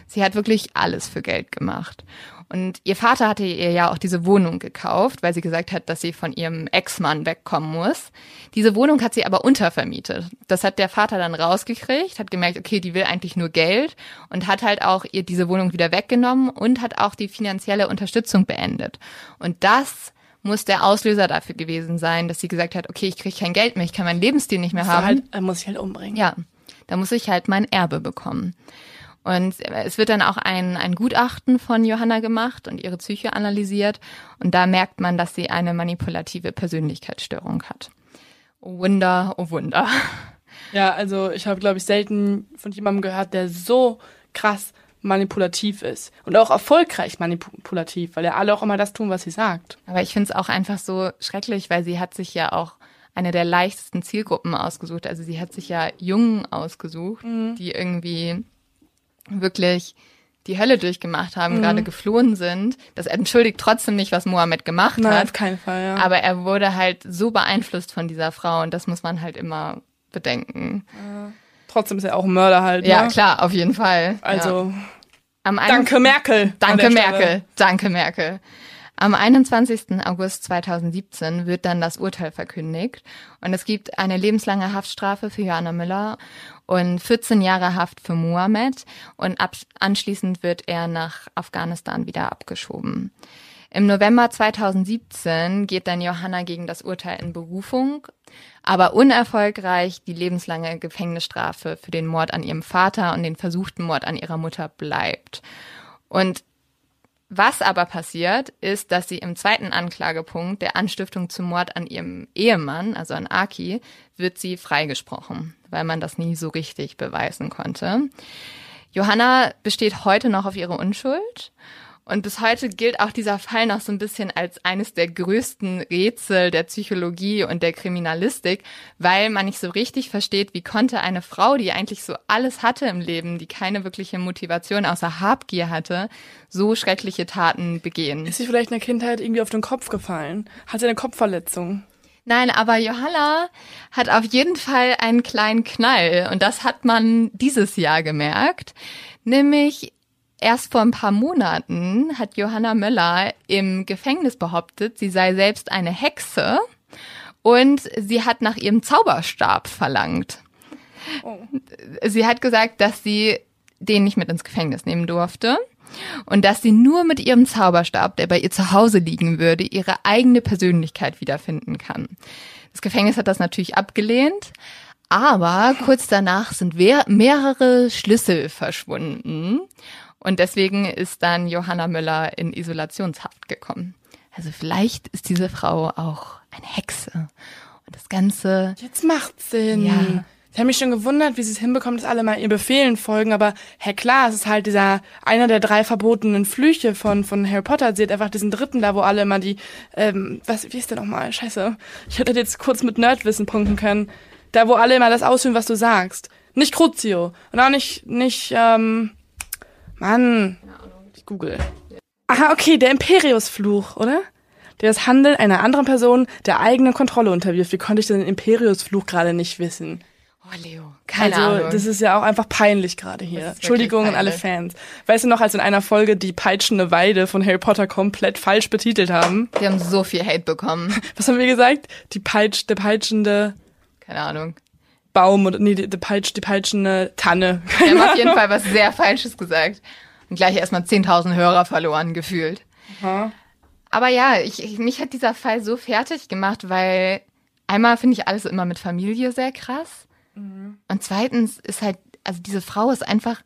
Sie hat wirklich alles für Geld gemacht. Und ihr Vater hatte ihr ja auch diese Wohnung gekauft, weil sie gesagt hat, dass sie von ihrem Ex-Mann wegkommen muss. Diese Wohnung hat sie aber untervermietet. Das hat der Vater dann rausgekriegt, hat gemerkt, okay, die will eigentlich nur Geld und hat halt auch ihr diese Wohnung wieder weggenommen und hat auch die finanzielle Unterstützung beendet. Und das muss der Auslöser dafür gewesen sein, dass sie gesagt hat, okay, ich kriege kein Geld mehr, ich kann meinen Lebensstil nicht mehr haben. Halt, muss ich halt umbringen. Ja, da muss ich halt mein Erbe bekommen. Und es wird dann auch ein, ein Gutachten von Johanna gemacht und ihre Psyche analysiert. Und da merkt man, dass sie eine manipulative Persönlichkeitsstörung hat. Oh Wunder, oh Wunder. Ja, also ich habe, glaube ich, selten von jemandem gehört, der so krass manipulativ ist. Und auch erfolgreich manipulativ, weil ja alle auch immer das tun, was sie sagt. Aber ich finde es auch einfach so schrecklich, weil sie hat sich ja auch eine der leichtesten Zielgruppen ausgesucht. Also sie hat sich ja Jungen ausgesucht, mhm. die irgendwie wirklich die Hölle durchgemacht haben, mhm. gerade geflohen sind. Das entschuldigt trotzdem nicht, was Mohammed gemacht Nein, hat. auf keinen Fall, ja. Aber er wurde halt so beeinflusst von dieser Frau und das muss man halt immer bedenken. Äh, trotzdem ist er auch ein Mörder halt. Ja, ne? klar, auf jeden Fall. Also. Ja. danke Merkel. Danke Merkel. Danke Merkel. Am 21. August 2017 wird dann das Urteil verkündigt und es gibt eine lebenslange Haftstrafe für Johanna Müller und 14 Jahre Haft für Mohammed und anschließend wird er nach Afghanistan wieder abgeschoben. Im November 2017 geht dann Johanna gegen das Urteil in Berufung, aber unerfolgreich die lebenslange Gefängnisstrafe für den Mord an ihrem Vater und den versuchten Mord an ihrer Mutter bleibt. Und was aber passiert, ist, dass sie im zweiten Anklagepunkt der Anstiftung zum Mord an ihrem Ehemann, also an Aki, wird sie freigesprochen, weil man das nie so richtig beweisen konnte. Johanna besteht heute noch auf ihre Unschuld. Und bis heute gilt auch dieser Fall noch so ein bisschen als eines der größten Rätsel der Psychologie und der Kriminalistik, weil man nicht so richtig versteht, wie konnte eine Frau, die eigentlich so alles hatte im Leben, die keine wirkliche Motivation außer Habgier hatte, so schreckliche Taten begehen. Ist sie vielleicht in der Kindheit irgendwie auf den Kopf gefallen? Hat sie eine Kopfverletzung? Nein, aber Johanna hat auf jeden Fall einen kleinen Knall und das hat man dieses Jahr gemerkt. Nämlich erst vor ein paar Monaten hat Johanna Möller im Gefängnis behauptet, sie sei selbst eine Hexe und sie hat nach ihrem Zauberstab verlangt. Oh. Sie hat gesagt, dass sie den nicht mit ins Gefängnis nehmen durfte und dass sie nur mit ihrem Zauberstab, der bei ihr zu Hause liegen würde, ihre eigene Persönlichkeit wiederfinden kann. Das Gefängnis hat das natürlich abgelehnt, aber kurz danach sind mehrere Schlüssel verschwunden und deswegen ist dann Johanna Müller in Isolationshaft gekommen. Also vielleicht ist diese Frau auch eine Hexe. Und das Ganze. Jetzt macht Sinn. Ja. Ich habe mich schon gewundert, wie sie es hinbekommt, dass alle mal ihr Befehlen folgen, aber Herr klar, es ist halt dieser einer der drei verbotenen Flüche von von Harry Potter. Sie hat einfach diesen dritten da, wo alle immer die, ähm, was, wie ist der nochmal? Scheiße. Ich hätte jetzt kurz mit Nerdwissen punkten können. Da, wo alle immer das ausführen, was du sagst. Nicht Crucio. Und auch nicht, nicht, ähm, Mann. Ich google. Aha, okay, der Imperiusfluch, oder? Der das Handeln einer anderen Person der eigenen Kontrolle unterwirft. Wie konnte ich den Imperiusfluch gerade nicht wissen? Oh, Leo. Keine also, Ahnung. das ist ja auch einfach peinlich gerade hier. Entschuldigung an alle Fans. Weißt du noch, als in einer Folge die peitschende Weide von Harry Potter komplett falsch betitelt haben? Wir haben so viel Hate bekommen. Was haben wir gesagt? Die Peitsch, der peitschende. Keine Ahnung. Baum oder nee, die, die, Peitsch, die peitschende Tanne. Wir haben auf jeden Fall was sehr Falsches gesagt. Und gleich erstmal 10.000 Hörer verloren gefühlt. Aha. Aber ja, ich, mich hat dieser Fall so fertig gemacht, weil einmal finde ich alles immer mit Familie sehr krass. Mhm. Und zweitens ist halt, also diese Frau ist einfach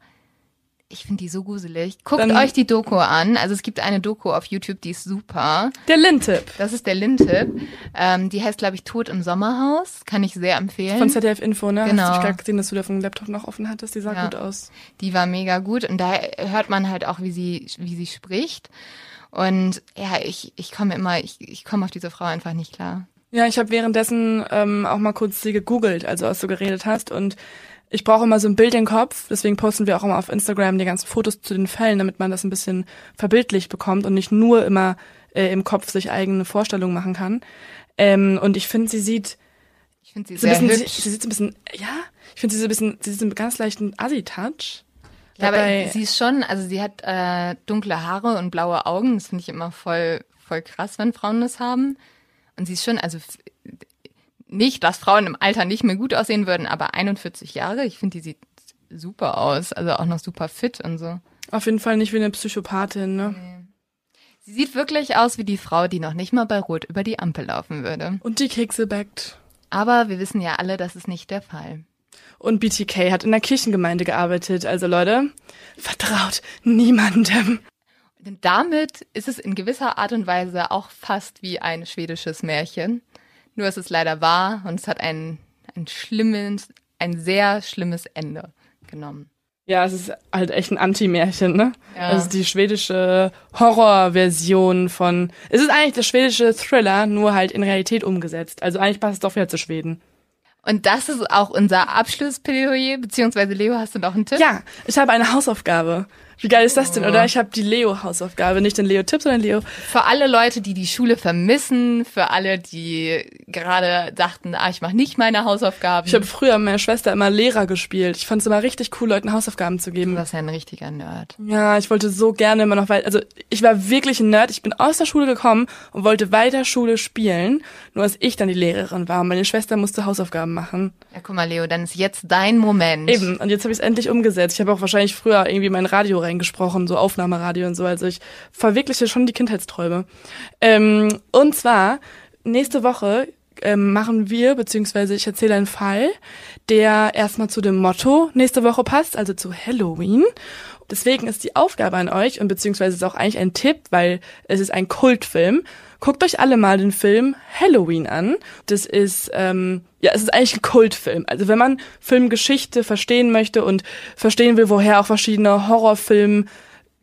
ich finde die so gruselig. Guckt Dann, euch die Doku an. Also es gibt eine Doku auf YouTube, die ist super. Der Lin-Tipp. Das ist der Lin-Tipp. Ähm, die heißt, glaube ich, Tod im Sommerhaus. Kann ich sehr empfehlen. Von ZDF Info, ne? Genau. Hast du gerade gesehen, dass du da vom Laptop noch offen hattest? Die sah ja. gut aus. Die war mega gut. Und da hört man halt auch, wie sie, wie sie spricht. Und ja, ich, ich komme immer, ich, ich komme auf diese Frau einfach nicht klar. Ja, ich habe währenddessen ähm, auch mal kurz sie gegoogelt, also als du geredet hast. Und ich brauche immer so ein Bild im Kopf, deswegen posten wir auch immer auf Instagram die ganzen Fotos zu den Fällen, damit man das ein bisschen verbildlich bekommt und nicht nur immer äh, im Kopf sich eigene Vorstellungen machen kann. Ähm, und ich finde, sie sieht ich finde sie so sehr bisschen, hübsch. Sie, sie sieht so ein bisschen, ja, ich finde sie so ein bisschen, sie sieht so einen ganz leichten Assi-Touch. Ja, aber sie ist schon, also sie hat äh, dunkle Haare und blaue Augen. Das finde ich immer voll, voll krass, wenn Frauen das haben. Und sie ist schon, also nicht, dass Frauen im Alter nicht mehr gut aussehen würden, aber 41 Jahre, ich finde, die sieht super aus, also auch noch super fit und so. Auf jeden Fall nicht wie eine Psychopathin, ne? Nee. Sie sieht wirklich aus wie die Frau, die noch nicht mal bei Rot über die Ampel laufen würde. Und die Kekse backt. Aber wir wissen ja alle, das ist nicht der Fall. Und BTK hat in der Kirchengemeinde gearbeitet. Also Leute, vertraut niemandem. Denn damit ist es in gewisser Art und Weise auch fast wie ein schwedisches Märchen. Nur ist es leider wahr und es hat ein, ein schlimmes, ein sehr schlimmes Ende genommen. Ja, es ist halt echt ein Anti-Märchen, ne? Ja. Also die schwedische Horrorversion von. Es ist eigentlich der schwedische Thriller, nur halt in Realität umgesetzt. Also eigentlich passt es doch wieder zu Schweden. Und das ist auch unser Abschlussplädoyer, beziehungsweise Leo, hast du noch einen Tipp? Ja, ich habe eine Hausaufgabe. Wie geil ist das denn, oder? Ich habe die Leo-Hausaufgabe, nicht den Leo-Tipp, sondern Leo. Für alle Leute, die die Schule vermissen, für alle, die gerade dachten, ah, ich mache nicht meine Hausaufgaben. Ich habe früher mit meiner Schwester immer Lehrer gespielt. Ich fand es immer richtig cool, Leuten Hausaufgaben zu geben. Du warst ja ein richtiger Nerd. Ja, ich wollte so gerne immer noch weiter, also ich war wirklich ein Nerd. Ich bin aus der Schule gekommen und wollte weiter Schule spielen, nur als ich dann die Lehrerin war und meine Schwester musste Hausaufgaben machen. Ja, guck mal, Leo, dann ist jetzt dein Moment. Eben, und jetzt habe ich es endlich umgesetzt. Ich habe auch wahrscheinlich früher irgendwie mein Radio reingesprochen, so Aufnahmeradio und so. Also ich verwirkliche schon die Kindheitsträume. Ähm, und zwar, nächste Woche ähm, machen wir, beziehungsweise ich erzähle einen Fall, der erstmal zu dem Motto nächste Woche passt, also zu Halloween. Deswegen ist die Aufgabe an euch und beziehungsweise ist auch eigentlich ein Tipp, weil es ist ein Kultfilm. Guckt euch alle mal den Film Halloween an. Das ist ähm, ja, es ist eigentlich ein Kultfilm. Also wenn man Filmgeschichte verstehen möchte und verstehen will, woher auch verschiedene Horrorfilme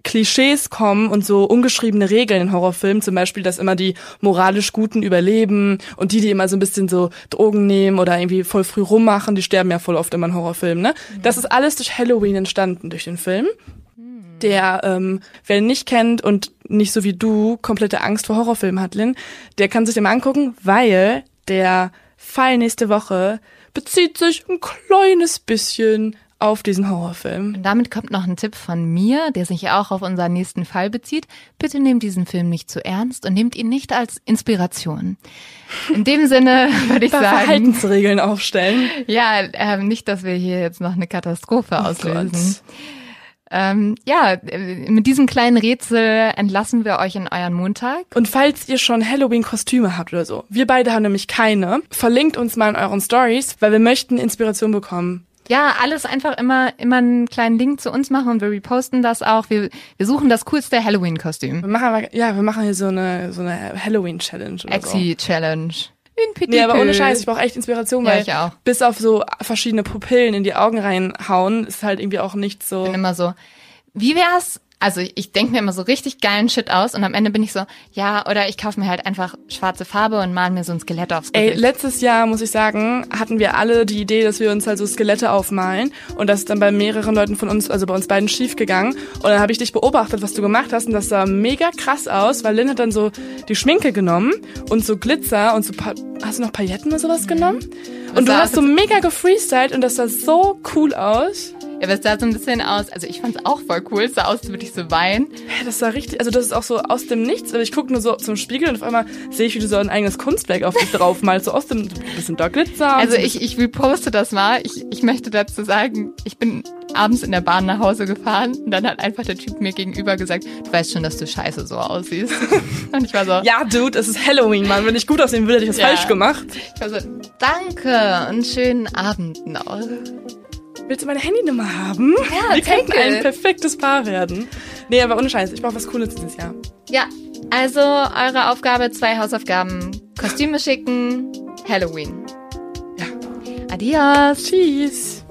Klischees kommen und so ungeschriebene Regeln in Horrorfilmen, zum Beispiel, dass immer die moralisch Guten überleben und die, die immer so ein bisschen so Drogen nehmen oder irgendwie voll früh rummachen, die sterben ja voll oft immer in Horrorfilmen, ne? Mhm. Das ist alles durch Halloween entstanden, durch den Film. Der, ähm, wer ihn nicht kennt und nicht so wie du komplette Angst vor Horrorfilmen hat, Lynn, der kann sich den mal angucken, weil der Fall nächste Woche bezieht sich ein kleines bisschen auf diesen Horrorfilm. Und damit kommt noch ein Tipp von mir, der sich auch auf unseren nächsten Fall bezieht. Bitte nehmt diesen Film nicht zu ernst und nehmt ihn nicht als Inspiration. In dem Sinne würde ich sagen. Verhaltensregeln aufstellen. Ja, ähm, nicht, dass wir hier jetzt noch eine Katastrophe oh auslösen. Ähm, ja, mit diesem kleinen Rätsel entlassen wir euch in euren Montag. Und falls ihr schon Halloween-Kostüme habt oder so, wir beide haben nämlich keine, verlinkt uns mal in euren Stories, weil wir möchten Inspiration bekommen. Ja, alles einfach immer, immer einen kleinen Link zu uns machen und wir reposten das auch. Wir, wir suchen das coolste Halloween-Kostüm. Wir machen ja, wir machen hier so eine, so eine Halloween-Challenge. Exi-Challenge. In nee, aber ohne Scheiß, ich brauche echt Inspiration, weil ja, ich auch. bis auf so verschiedene Pupillen in die Augen reinhauen, ist halt irgendwie auch nicht so. Ich bin immer so, wie wär's, also ich, ich denke mir immer so richtig geilen Shit aus und am Ende bin ich so, ja, oder ich kaufe mir halt einfach schwarze Farbe und male mir so ein Skelett aufs Gesicht. Ey, letztes Jahr, muss ich sagen, hatten wir alle die Idee, dass wir uns halt so Skelette aufmalen und das ist dann bei mehreren Leuten von uns, also bei uns beiden schief gegangen und dann habe ich dich beobachtet, was du gemacht hast und das sah mega krass aus, weil Lynn hat dann so die Schminke genommen und so Glitzer und so, pa hast du noch Pailletten oder sowas genommen? Und du hast so mega gefreestylt und das sah so cool aus. Ja, aber es sah so ein bisschen aus, also ich fand es auch voll cool, es sah aus, als würde ich so weinen. Ja, das sah richtig, also das ist auch so aus dem Nichts. Also ich gucke nur so zum Spiegel und auf einmal sehe ich, wie du so ein eigenes Kunstwerk auf dich drauf malst, so aus dem, so ein bisschen da Glitzer. Also ich, ich reposte das mal. Ich, ich möchte dazu sagen, ich bin abends in der Bahn nach Hause gefahren und dann hat einfach der Typ mir gegenüber gesagt, du weißt schon, dass du scheiße so aussiehst. und ich war so, ja, Dude, es ist Halloween, Mann. Wenn ich gut aussehen würde, hätte ich was ja. falsch gemacht. Ich war so, danke und schönen Abend noch. Willst du meine Handynummer haben? Ja, Wir könnten ein perfektes Paar werden. Nee, aber ohne Scheiß, ich brauche was Cooles dieses Jahr. Ja, also eure Aufgabe, zwei Hausaufgaben. Kostüme schicken, Halloween. Ja. Adios. Tschüss.